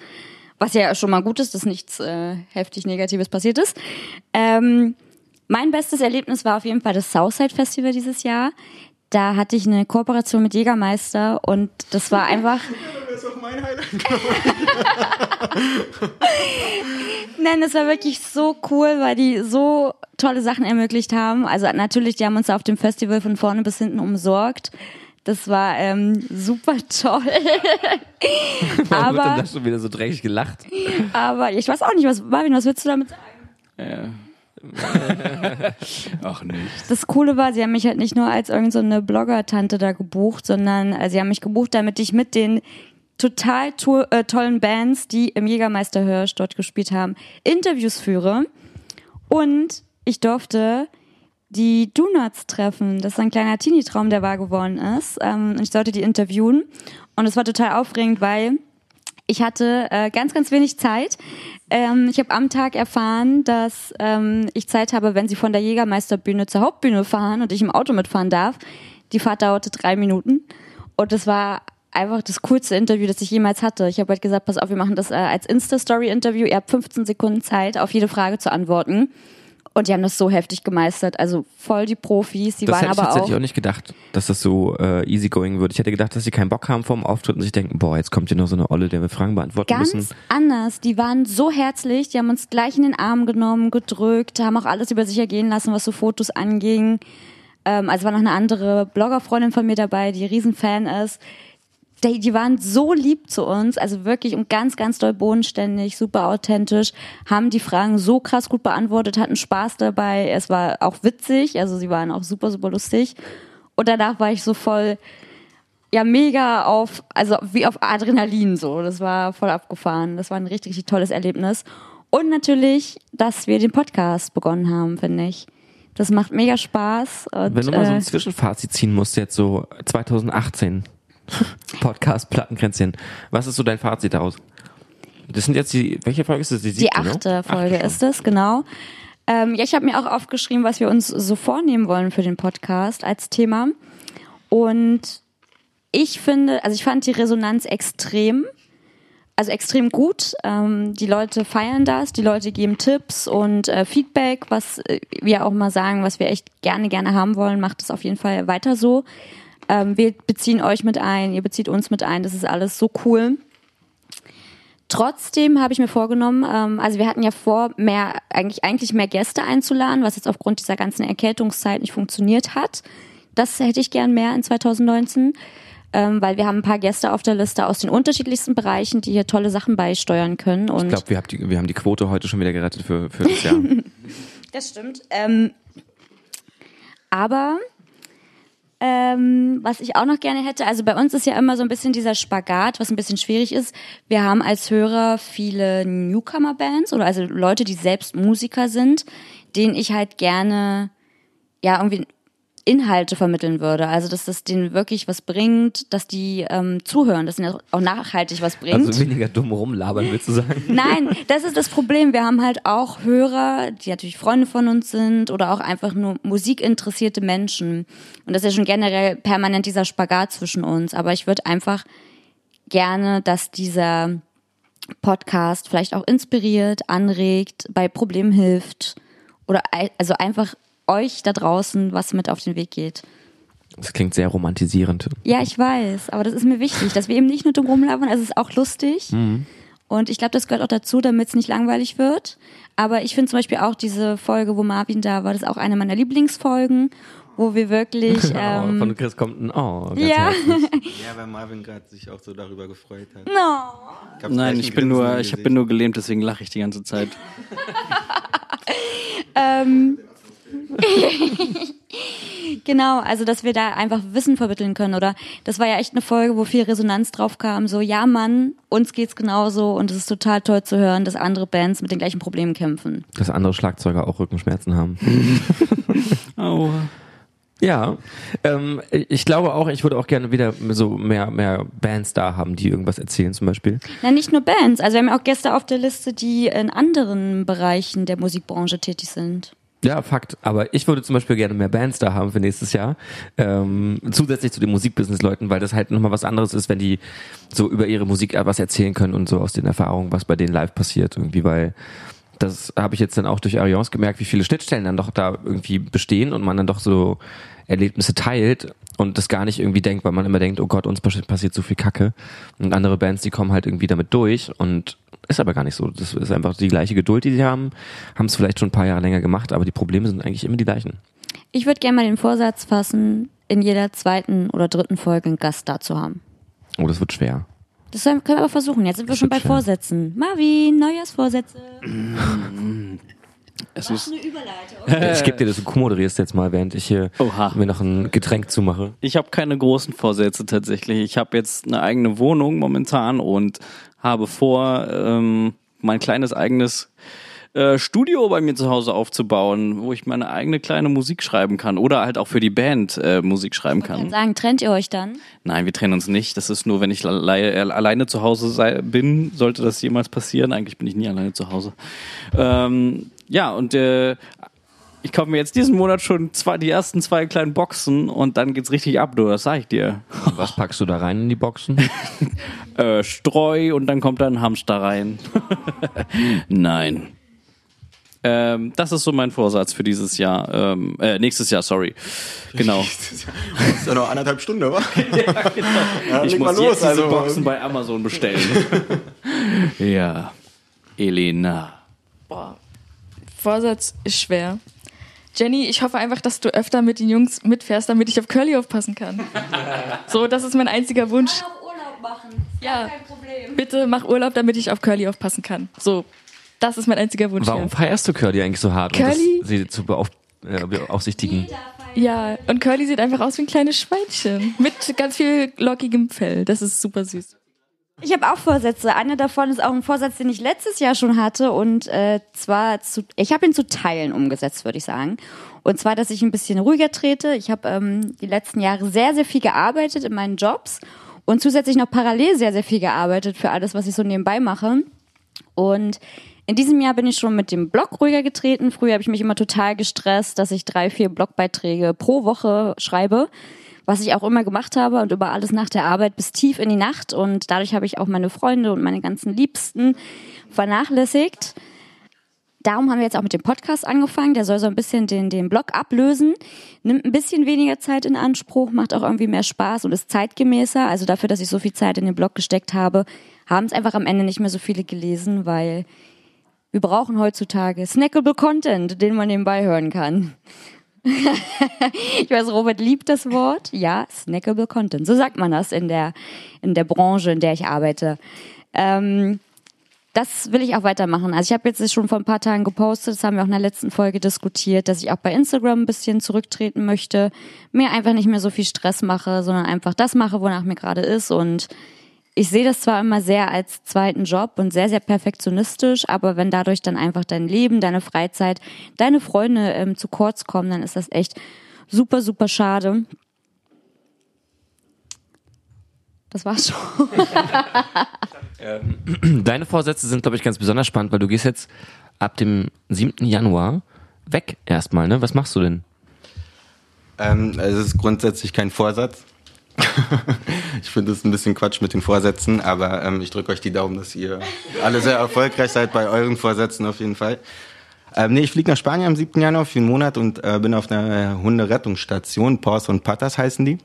Was ja schon mal gut ist, dass nichts äh, heftig Negatives passiert ist. Ähm, Mein bestes Erlebnis war auf jeden Fall das Southside Festival dieses Jahr. Da hatte ich eine Kooperation mit Jägermeister und das war einfach. Das ist auch mein Highlight. Nein, das war wirklich so cool, weil die so tolle Sachen ermöglicht haben. Also natürlich, die haben uns auf dem Festival von vorne bis hinten umsorgt. Das war ähm, super toll. Warum wird denn aber, das schon wieder so dreckig gelacht? aber ich weiß auch nicht, was Marvin, was willst du damit sagen? Ja. Ach nicht. Das Coole war, sie haben mich halt nicht nur als irgendeine so eine Blogger-Tante da gebucht, sondern äh, sie haben mich gebucht, damit ich mit den total to äh, tollen Bands, die im Jägermeister Hirsch dort gespielt haben, Interviews führe. Und ich durfte die Donuts treffen. Das ist ein kleiner Teenie-Traum, der wahr geworden ist. Ähm, ich sollte die interviewen. Und es war total aufregend, weil ich hatte äh, ganz, ganz wenig Zeit. Ähm, ich habe am Tag erfahren, dass ähm, ich Zeit habe, wenn sie von der Jägermeisterbühne zur Hauptbühne fahren und ich im Auto mitfahren darf. Die Fahrt dauerte drei Minuten. Und das war einfach das coolste Interview, das ich jemals hatte. Ich habe halt gesagt, pass auf, wir machen das äh, als Insta-Story-Interview. Ihr habt 15 Sekunden Zeit, auf jede Frage zu antworten. Und die haben das so heftig gemeistert. Also voll die Profis. Die Das waren hätte ich aber tatsächlich auch. auch nicht gedacht, dass das so äh, easygoing wird. Ich hätte gedacht, dass sie keinen Bock haben vorm Auftritt und sich denken, boah, jetzt kommt hier noch so eine Olle, der wir Fragen beantworten Ganz müssen. anders. Die waren so herzlich, die haben uns gleich in den Arm genommen, gedrückt, haben auch alles über sich ergehen lassen, was so Fotos anging. Ähm, also war noch eine andere Bloggerfreundin von mir dabei, die Riesenfan ist. Die, die waren so lieb zu uns, also wirklich und ganz, ganz doll bodenständig, super authentisch, haben die Fragen so krass gut beantwortet, hatten Spaß dabei. Es war auch witzig, also sie waren auch super, super lustig. Und danach war ich so voll, ja mega auf, also wie auf Adrenalin so. Das war voll abgefahren. Das war ein richtig, richtig tolles Erlebnis. Und natürlich, dass wir den Podcast begonnen haben, finde ich. Das macht mega Spaß. Und, Wenn du mal so äh, ein Zwischenfazit ziehen musst, jetzt so 2018, Podcast Plattenkränzchen, was ist so dein Fazit daraus? Das sind jetzt die, welche Folge ist das? Die, die siebte, ne? achte Folge schon. ist es, genau. Ähm, ja, ich habe mir auch aufgeschrieben, was wir uns so vornehmen wollen für den Podcast als Thema. Und ich finde, also ich fand die Resonanz extrem, also extrem gut. Ähm, die Leute feiern das, die Leute geben Tipps und äh, Feedback, was äh, wir auch mal sagen, was wir echt gerne, gerne haben wollen, macht es auf jeden Fall weiter so. Ähm, wir beziehen euch mit ein, ihr bezieht uns mit ein, das ist alles so cool. Trotzdem habe ich mir vorgenommen, ähm, also wir hatten ja vor, mehr, eigentlich, eigentlich mehr Gäste einzuladen, was jetzt aufgrund dieser ganzen Erkältungszeit nicht funktioniert hat. Das hätte ich gern mehr in 2019, ähm, weil wir haben ein paar Gäste auf der Liste aus den unterschiedlichsten Bereichen, die hier tolle Sachen beisteuern können. Und Ich glaube, wir, haben die- wir haben die Quote heute schon wieder gerettet für, für das Jahr. Das stimmt. Ähm, aber ähm, was ich auch noch gerne hätte, also bei uns ist ja immer so ein bisschen dieser Spagat, was ein bisschen schwierig ist. Wir haben als Hörer viele Newcomer-Bands oder also Leute, die selbst Musiker sind, denen ich halt gerne ja irgendwie Inhalte vermitteln würde. Also dass das denen wirklich was bringt, dass die ähm, zuhören, dass ihnen auch nachhaltig was bringt. Also weniger dumm rumlabern, willst du sagen? Nein, das ist das Problem. Wir haben halt auch Hörer, die natürlich Freunde von uns sind oder auch einfach nur musikinteressierte Menschen. Und das ist ja schon generell permanent dieser Spagat zwischen uns. Aber ich würde einfach gerne, dass dieser Podcast vielleicht auch inspiriert, anregt, bei Problemen hilft oder also einfach euch da draußen was mit auf den Weg geht. Das klingt sehr romantisierend. Ja, ich weiß, aber das ist mir wichtig, dass wir eben nicht nur drum rumlabern, es ist auch lustig. Und ich glaube, das gehört auch dazu, damit es nicht langweilig wird. Aber ich finde zum Beispiel auch diese Folge, wo Marvin da war, das ist auch eine meiner Lieblingsfolgen, wo wir wirklich. oh, Ähm, von Chris kommt ein Oh. Ganz ja. herzlich. Ja, weil Marvin gerade sich auch so darüber gefreut hat. no. Nein, ich bin nur, ich bin nur gelähmt, deswegen lache ich die ganze Zeit. Ähm, genau, also dass wir da einfach Wissen vermitteln können. Oder das war ja echt eine Folge, wo viel Resonanz drauf kam. So, ja Mann, uns geht's genauso und es ist total toll zu hören, dass andere Bands mit den gleichen Problemen kämpfen. Dass andere Schlagzeuger auch Rückenschmerzen haben. Oh. Ja, ähm, ich glaube auch, ich würde auch gerne wieder so mehr, mehr Bands da haben, die irgendwas erzählen zum Beispiel. Na, nicht nur Bands. Also wir haben ja auch Gäste auf der Liste, die in anderen Bereichen der Musikbranche tätig sind. Ja, Fakt. Aber ich würde zum Beispiel gerne mehr Bands da haben für nächstes Jahr. Ähm, zusätzlich zu den Musikbusiness-Leuten, weil das halt nochmal was anderes ist, wenn die so über ihre Musik was erzählen können und so aus den Erfahrungen, was bei denen live passiert. Irgendwie, weil das habe ich jetzt dann auch durch Arians gemerkt, wie viele Schnittstellen dann doch da irgendwie bestehen und man dann doch so Erlebnisse teilt und das gar nicht irgendwie denkt, weil man immer denkt, oh Gott, uns passiert so viel Kacke. Und andere Bands, die kommen halt irgendwie damit durch und ist aber gar nicht so. Das ist einfach die gleiche Geduld, die sie haben, haben es vielleicht schon ein paar Jahre länger gemacht, aber die Probleme sind eigentlich immer die gleichen. Ich würde gerne mal den Vorsatz fassen, in jeder zweiten oder dritten Folge einen Gast da zu haben. Oh, das wird schwer. Das können wir aber versuchen. Jetzt sind wir Das schon bei schwer. Vorsätzen. Marvin, Neujahrsvorsätze. Es ist, Eine Überleitung. Ich gebe dir das, du moderierst jetzt mal, während ich hier Oha. mir noch ein Getränk zumache. ich habe keine großen Vorsätze tatsächlich. Ich habe jetzt eine eigene Wohnung momentan und habe vor, ähm, mein kleines eigenes äh, Studio bei mir zu Hause aufzubauen, wo ich meine eigene kleine Musik schreiben kann oder halt auch für die Band äh, Musik schreiben Ich kann kann. sagen, trennt ihr euch dann? Nein, wir trennen uns nicht. Das ist nur, wenn ich alle äh, alleine zu Hause sei, bin, sollte das jemals passieren. Eigentlich bin ich nie alleine zu Hause. Ähm, ja, und äh, ich kaufe mir jetzt diesen Monat schon zwei, die ersten zwei kleinen Boxen und dann geht's richtig ab, du, das sag ich dir. Was packst du da rein in die Boxen? Äh, Streu und dann kommt da ein Hamster rein. Nein. Ähm, das ist so mein Vorsatz für dieses Jahr. Ähm, äh, nächstes Jahr, sorry. Genau. ist ja noch anderthalb Stunden, oder? Ja, Ich leg muss mal jetzt diese also- Boxen bei Amazon bestellen. ja. Elena. Vorsatz ist schwer. Jenny, ich hoffe einfach, dass du öfter mit den Jungs mitfährst, damit ich auf Curly aufpassen kann. So, das ist mein einziger Wunsch. Auch Urlaub machen. Ja. Kein Problem. Bitte mach Urlaub, damit ich auf Curly aufpassen kann. So, das ist mein einziger Wunsch. Warum hier. feierst du Curly eigentlich so hart, um Curly? das, sie zu beauf äh, beaufsichtigen? Ja, und Curly sieht einfach aus wie ein kleines Schweinchen. Mit ganz viel lockigem Fell. Das ist super süß. Ich habe auch Vorsätze. Einer davon ist auch ein Vorsatz, den ich letztes Jahr schon hatte und äh, zwar zu, ich habe ihn zu Teilen umgesetzt, würde ich sagen. Und zwar, dass ich ein bisschen ruhiger trete. Ich habe ähm, die letzten Jahre sehr, sehr viel gearbeitet in meinen Jobs und zusätzlich noch parallel sehr, sehr viel gearbeitet für alles, was ich so nebenbei mache. Und in diesem Jahr bin ich schon mit dem Blog ruhiger getreten. Früher habe ich mich immer total gestresst, dass ich drei, vier Blogbeiträge pro Woche schreibe, was ich auch immer gemacht habe und über alles nach der Arbeit bis tief in die Nacht. Und dadurch habe ich auch meine Freunde und meine ganzen Liebsten vernachlässigt. Darum haben wir jetzt auch mit dem Podcast angefangen. Der soll so ein bisschen den, den Blog ablösen, nimmt ein bisschen weniger Zeit in Anspruch, macht auch irgendwie mehr Spaß und ist zeitgemäßer. Also dafür, dass ich so viel Zeit in den Blog gesteckt habe, haben es einfach am Ende nicht mehr so viele gelesen, weil wir brauchen heutzutage snackable Content, den man nebenbei hören kann. ich weiß, Robert liebt das Wort. Ja, snackable Content. So sagt man das in der, in der Branche, in der ich arbeite. Ähm, das will ich auch weitermachen. Also ich habe jetzt schon vor ein paar Tagen gepostet, das haben wir auch in der letzten Folge diskutiert, dass ich auch bei Instagram ein bisschen zurücktreten möchte, mir einfach nicht mehr so viel Stress mache, sondern einfach das mache, wonach mir gerade ist. Und ich sehe das zwar immer sehr als zweiten Job und sehr, sehr perfektionistisch, aber wenn dadurch dann einfach dein Leben, deine Freizeit, deine Freunde ähm, zu kurz kommen, dann ist das echt super, super schade. Das war's schon. Deine Vorsätze sind, glaube ich, ganz besonders spannend, weil du gehst jetzt ab dem 7. Januar weg erstmal, ne? Was machst du denn? Ähm, es ist grundsätzlich kein Vorsatz. ich finde es ein bisschen Quatsch mit den Vorsätzen, aber ähm, ich drücke euch die Daumen, dass ihr alle sehr erfolgreich seid bei euren Vorsätzen auf jeden Fall. Ähm, nee, ich fliege nach Spanien am 7. Januar für einen Monat und äh, bin auf einer Hunderettungsstation, Paws und Patas heißen die.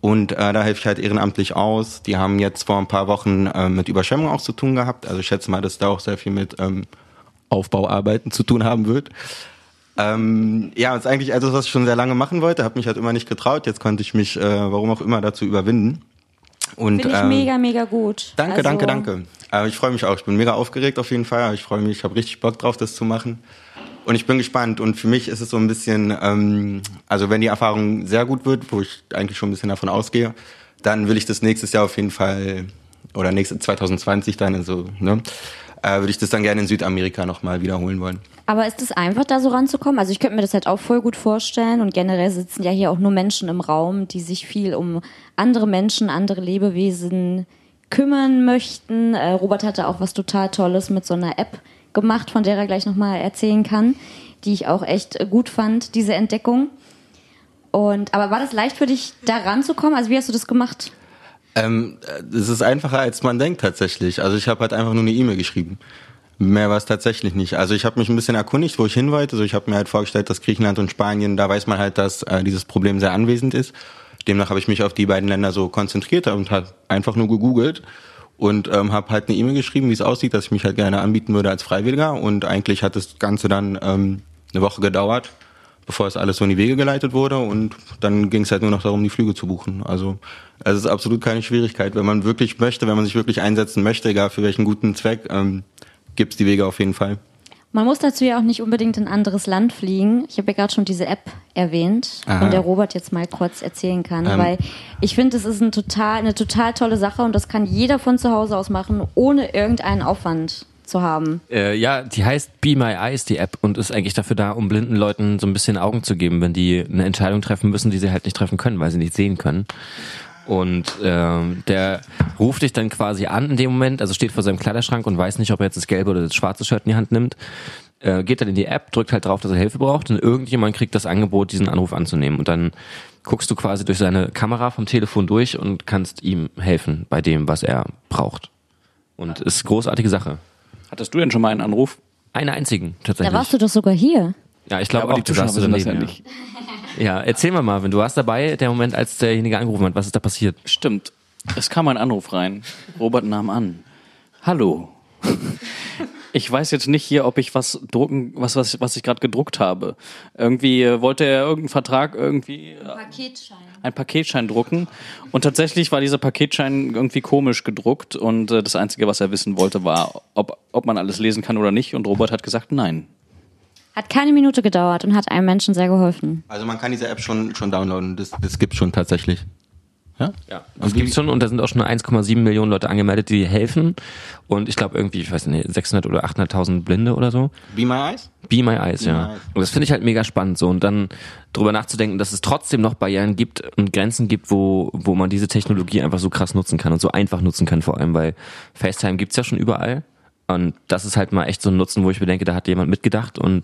Und äh, da helfe ich halt ehrenamtlich aus. Die haben jetzt vor ein paar Wochen äh, mit Überschwemmung auch zu tun gehabt. Also ich schätze mal, dass da auch sehr viel mit ähm, Aufbauarbeiten zu tun haben wird. Ähm, ja, ist eigentlich etwas, was ich schon sehr lange machen wollte, habe mich halt immer nicht getraut. Jetzt konnte ich mich, äh, warum auch immer, dazu überwinden. Und, Finde ich ähm, mega, mega gut. Danke, Also, danke, danke. Aber ich freue mich auch. Ich bin mega aufgeregt auf jeden Fall. Ich freue mich, ich habe richtig Bock drauf, das zu machen. Und ich bin gespannt. Und für mich ist es so ein bisschen, ähm, also wenn die Erfahrung sehr gut wird, wo ich eigentlich schon ein bisschen davon ausgehe, dann will ich das nächstes Jahr auf jeden Fall, oder nächste 2020 dann, also, ne, äh, würde ich das dann gerne in Südamerika nochmal wiederholen wollen. Aber ist es einfach, da so ranzukommen? Also ich könnte mir das halt auch voll gut vorstellen und generell sitzen ja hier auch nur Menschen im Raum, die sich viel um andere Menschen, andere Lebewesen kümmern möchten. Äh, Robert hatte auch was total Tolles mit so einer App gemacht, von der er gleich nochmal erzählen kann, die ich auch echt gut fand, diese Entdeckung. Und, aber war das leicht für dich, da ranzukommen? Also wie hast du das gemacht? Ähm, es ist einfacher, als man denkt tatsächlich. Also ich habe halt einfach nur eine E-Mail geschrieben. Mehr war es tatsächlich nicht. Also ich habe mich ein bisschen erkundigt, wo ich hin wollte. Also ich habe mir halt vorgestellt, dass Griechenland und Spanien, da weiß man halt, dass äh, dieses Problem sehr anwesend ist. Demnach habe ich mich auf die beiden Länder so konzentriert und halt einfach nur gegoogelt und ähm, habe halt eine E-Mail geschrieben, wie es aussieht, dass ich mich halt gerne anbieten würde als Freiwilliger. Und eigentlich hat das Ganze dann ähm, eine Woche gedauert, bevor es alles so in die Wege geleitet wurde. Und dann ging es halt nur noch darum, die Flüge zu buchen. Also es ist absolut keine Schwierigkeit, wenn man wirklich möchte, wenn man sich wirklich einsetzen möchte, egal für welchen guten Zweck. Ähm, gibt es die Wege auf jeden Fall. Man muss dazu ja auch nicht unbedingt in ein anderes Land fliegen. Ich habe ja gerade schon diese App erwähnt, Aha. von der Robert jetzt mal kurz erzählen kann, Ähm. weil ich finde, es ist ein total, eine total tolle Sache und das kann jeder von zu Hause aus machen, ohne irgendeinen Aufwand zu haben. Äh, ja, die heißt Be My Eyes, die App, und ist eigentlich dafür da, um blinden Leuten so ein bisschen Augen zu geben, wenn die eine Entscheidung treffen müssen, die sie halt nicht treffen können, weil sie nicht sehen können. Und ähm, der ruft dich dann quasi an in dem Moment, also steht vor seinem Kleiderschrank und weiß nicht, ob er jetzt das gelbe oder das schwarze Shirt in die Hand nimmt. Äh, geht dann in die App, drückt halt drauf, dass er Hilfe braucht und irgendjemand kriegt das Angebot, diesen Anruf anzunehmen. Und dann guckst du quasi durch seine Kamera vom Telefon durch und kannst ihm helfen bei dem, was er braucht. Und ist großartige Sache. Hattest du denn schon mal einen Anruf? Einen einzigen, Da tatsächlich. warst du doch sogar hier. ja, ich glaube aber auch, du saßt wissen das daneben. Ja. ja, erzähl mal Marvin, du warst dabei, der Moment, als derjenige angerufen hat. Was ist da passiert? Stimmt. Es kam ein Anruf rein. Robert nahm an. Hallo. Ich weiß jetzt nicht hier, ob ich was drucken, was, was, was ich gerade gedruckt habe. Irgendwie äh, wollte er irgendeinen Vertrag irgendwie äh, Paketschein. ein Paketschein drucken. Und tatsächlich war dieser Paketschein irgendwie komisch gedruckt und äh, das Einzige, was er wissen wollte, war, ob, ob man alles lesen kann oder nicht. Und Robert hat gesagt, nein. Hat keine Minute gedauert und hat einem Menschen sehr geholfen. Also man kann diese App schon, schon downloaden, das, das gibt's schon tatsächlich. Ja? Ja, das gibt's schon und da sind auch schon 1,7 Millionen Leute angemeldet, die helfen. Und ich glaube irgendwie, ich weiß nicht, 600 oder 800.000 Blinde oder so. Be My Eyes? Be My Eyes, My ja. Eyes. Und das finde ich halt mega spannend so. Und dann drüber nachzudenken, dass es trotzdem noch Barrieren gibt und Grenzen gibt, wo, wo man diese Technologie einfach so krass nutzen kann und so einfach nutzen kann vor allem, weil FaceTime gibt's ja schon überall. Und das ist halt mal echt so ein Nutzen, wo ich mir denke, da hat jemand mitgedacht und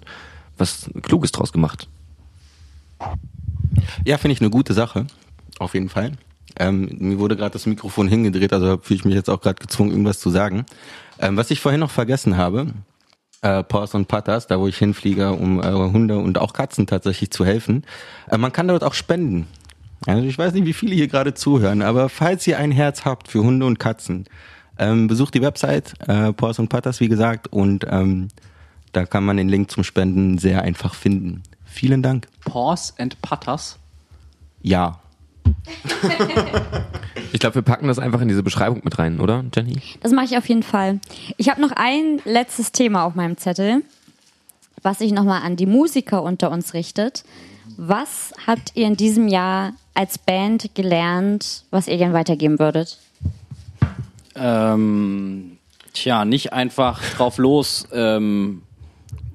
was Kluges draus gemacht. Ja, finde ich eine gute Sache. Auf jeden Fall. Ähm, mir wurde gerade das Mikrofon hingedreht, also fühle ich mich jetzt auch gerade gezwungen, irgendwas zu sagen. Ähm, was ich vorhin noch vergessen habe, äh, Paws und Patas, da wo ich hinfliege, um äh, Hunde und auch Katzen tatsächlich zu helfen. Äh, man kann dort auch spenden. Also ich weiß nicht, wie viele hier gerade zuhören, aber falls ihr ein Herz habt für Hunde und Katzen, ähm, besucht die Website äh, Paws und Patas, wie gesagt, und ähm, da kann man den Link zum Spenden sehr einfach finden. Vielen Dank. Pause and Patas. Ja. Ich glaube, wir packen das einfach in diese Beschreibung mit rein, oder, Jenny? Das mache ich auf jeden Fall. Ich habe noch ein letztes Thema auf meinem Zettel, was sich nochmal an die Musiker unter uns richtet. Was habt ihr in diesem Jahr als Band gelernt, was ihr gern weitergeben würdet? Ähm, tja, nicht einfach drauf los ähm,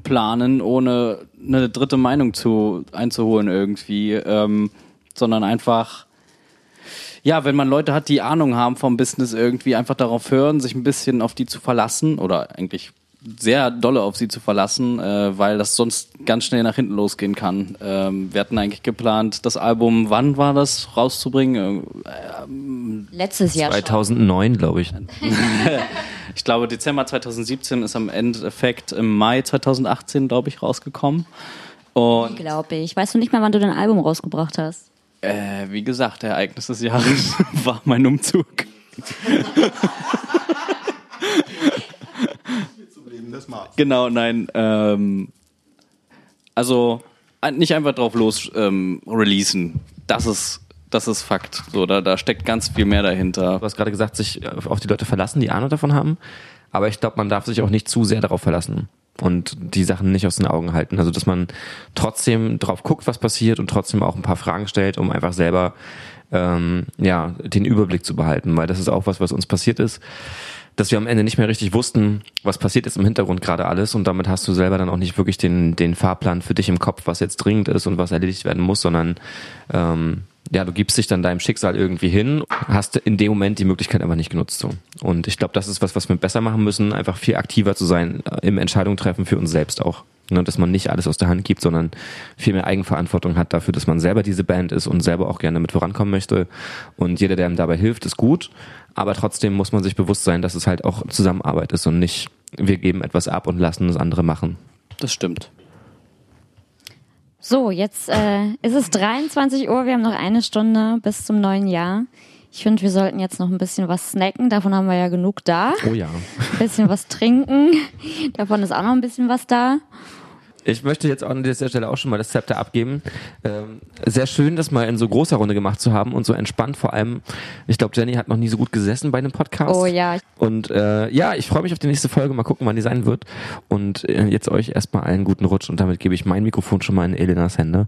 planen, ohne eine dritte Meinung zu einzuholen irgendwie, ähm, sondern einfach ja, wenn man Leute hat, die Ahnung haben vom Business irgendwie, einfach darauf hören, sich ein bisschen auf die zu verlassen oder eigentlich sehr dolle auf sie zu verlassen, äh, weil das sonst ganz schnell nach hinten losgehen kann. Ähm, wir hatten eigentlich geplant, das Album, wann war das, rauszubringen? Äh, Letztes Jahr schon. 2009, glaube ich. Ich glaube, Dezember 2017 ist am Endeffekt im Mai 2018, glaube ich, rausgekommen. Und Glaube ich. Weißt du nicht mehr, wann du dein Album rausgebracht hast? Äh, wie gesagt, Ereignis des Jahres war mein Umzug. Genau, nein. Ähm, also nicht einfach drauf los ähm, releasen. Das ist, das ist Fakt. So, da, da steckt ganz viel mehr dahinter. Du hast gerade gesagt, sich auf die Leute verlassen, die Ahnung davon haben. Aber ich glaube, man darf sich auch nicht zu sehr darauf verlassen und die Sachen nicht aus den Augen halten. Also, dass man trotzdem drauf guckt, was passiert und trotzdem auch ein paar Fragen stellt, um einfach selber ähm, ja, den Überblick zu behalten. Weil das ist auch was, was uns passiert ist dass wir am Ende nicht mehr richtig wussten, was passiert jetzt im Hintergrund gerade alles und damit hast du selber dann auch nicht wirklich den, den Fahrplan für dich im Kopf, was jetzt dringend ist und was erledigt werden muss, sondern ähm, ja, du gibst dich dann deinem Schicksal irgendwie hin, hast in dem Moment die Möglichkeit einfach nicht genutzt. So. Und ich glaube, das ist was, was wir besser machen müssen, einfach viel aktiver zu sein äh, im Entscheidung treffen für uns selbst auch. Ne, dass man nicht alles aus der Hand gibt, sondern viel mehr Eigenverantwortung hat dafür, dass man selber diese Band ist und selber auch gerne mit vorankommen möchte. Und jeder, der ihm dabei hilft, ist gut. Aber trotzdem muss man sich bewusst sein, dass es halt auch Zusammenarbeit ist und nicht wir geben etwas ab und lassen das andere machen. Das stimmt. So, jetzt äh, ist es 23 Uhr, wir haben noch eine Stunde bis zum neuen Jahr. Ich finde, wir sollten jetzt noch ein bisschen was snacken, davon haben wir ja genug da. Oh ja. Ein bisschen was trinken, davon ist auch noch ein bisschen was da. Ich möchte jetzt an dieser Stelle auch schon mal das Zepter abgeben. Ähm, sehr schön, das mal in so großer Runde gemacht zu haben und so entspannt. Vor allem, ich glaube, Jenny hat noch nie so gut gesessen bei einem Podcast. Oh ja. Und äh, ja, ich freue mich auf die nächste Folge. Mal gucken, wann die sein wird. Und äh, jetzt euch erstmal einen guten Rutsch und damit gebe ich mein Mikrofon schon mal in Elenas Hände.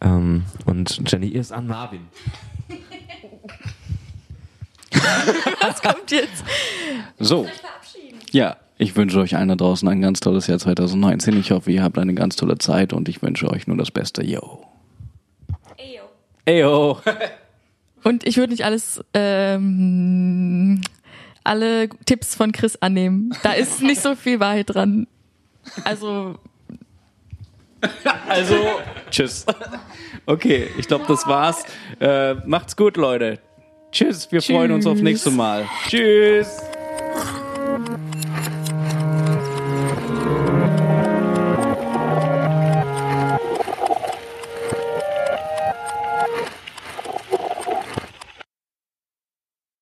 Ähm, und Jenny, ihr ist an Marvin. Was kommt jetzt? So. Ja, ich wünsche euch allen da draußen ein ganz tolles Jahr 2019. Ich hoffe, ihr habt eine ganz tolle Zeit und ich wünsche euch nur das Beste. Yo. Eyo. Eyo. Und ich würde nicht alles, ähm, alle Tipps von Chris annehmen. Da ist nicht so viel Wahrheit dran. Also, Also, tschüss. Okay, ich glaube, das war's. Äh, macht's gut, Leute. Tschüss, wir freuen uns auf nächstes Mal. Tschüss.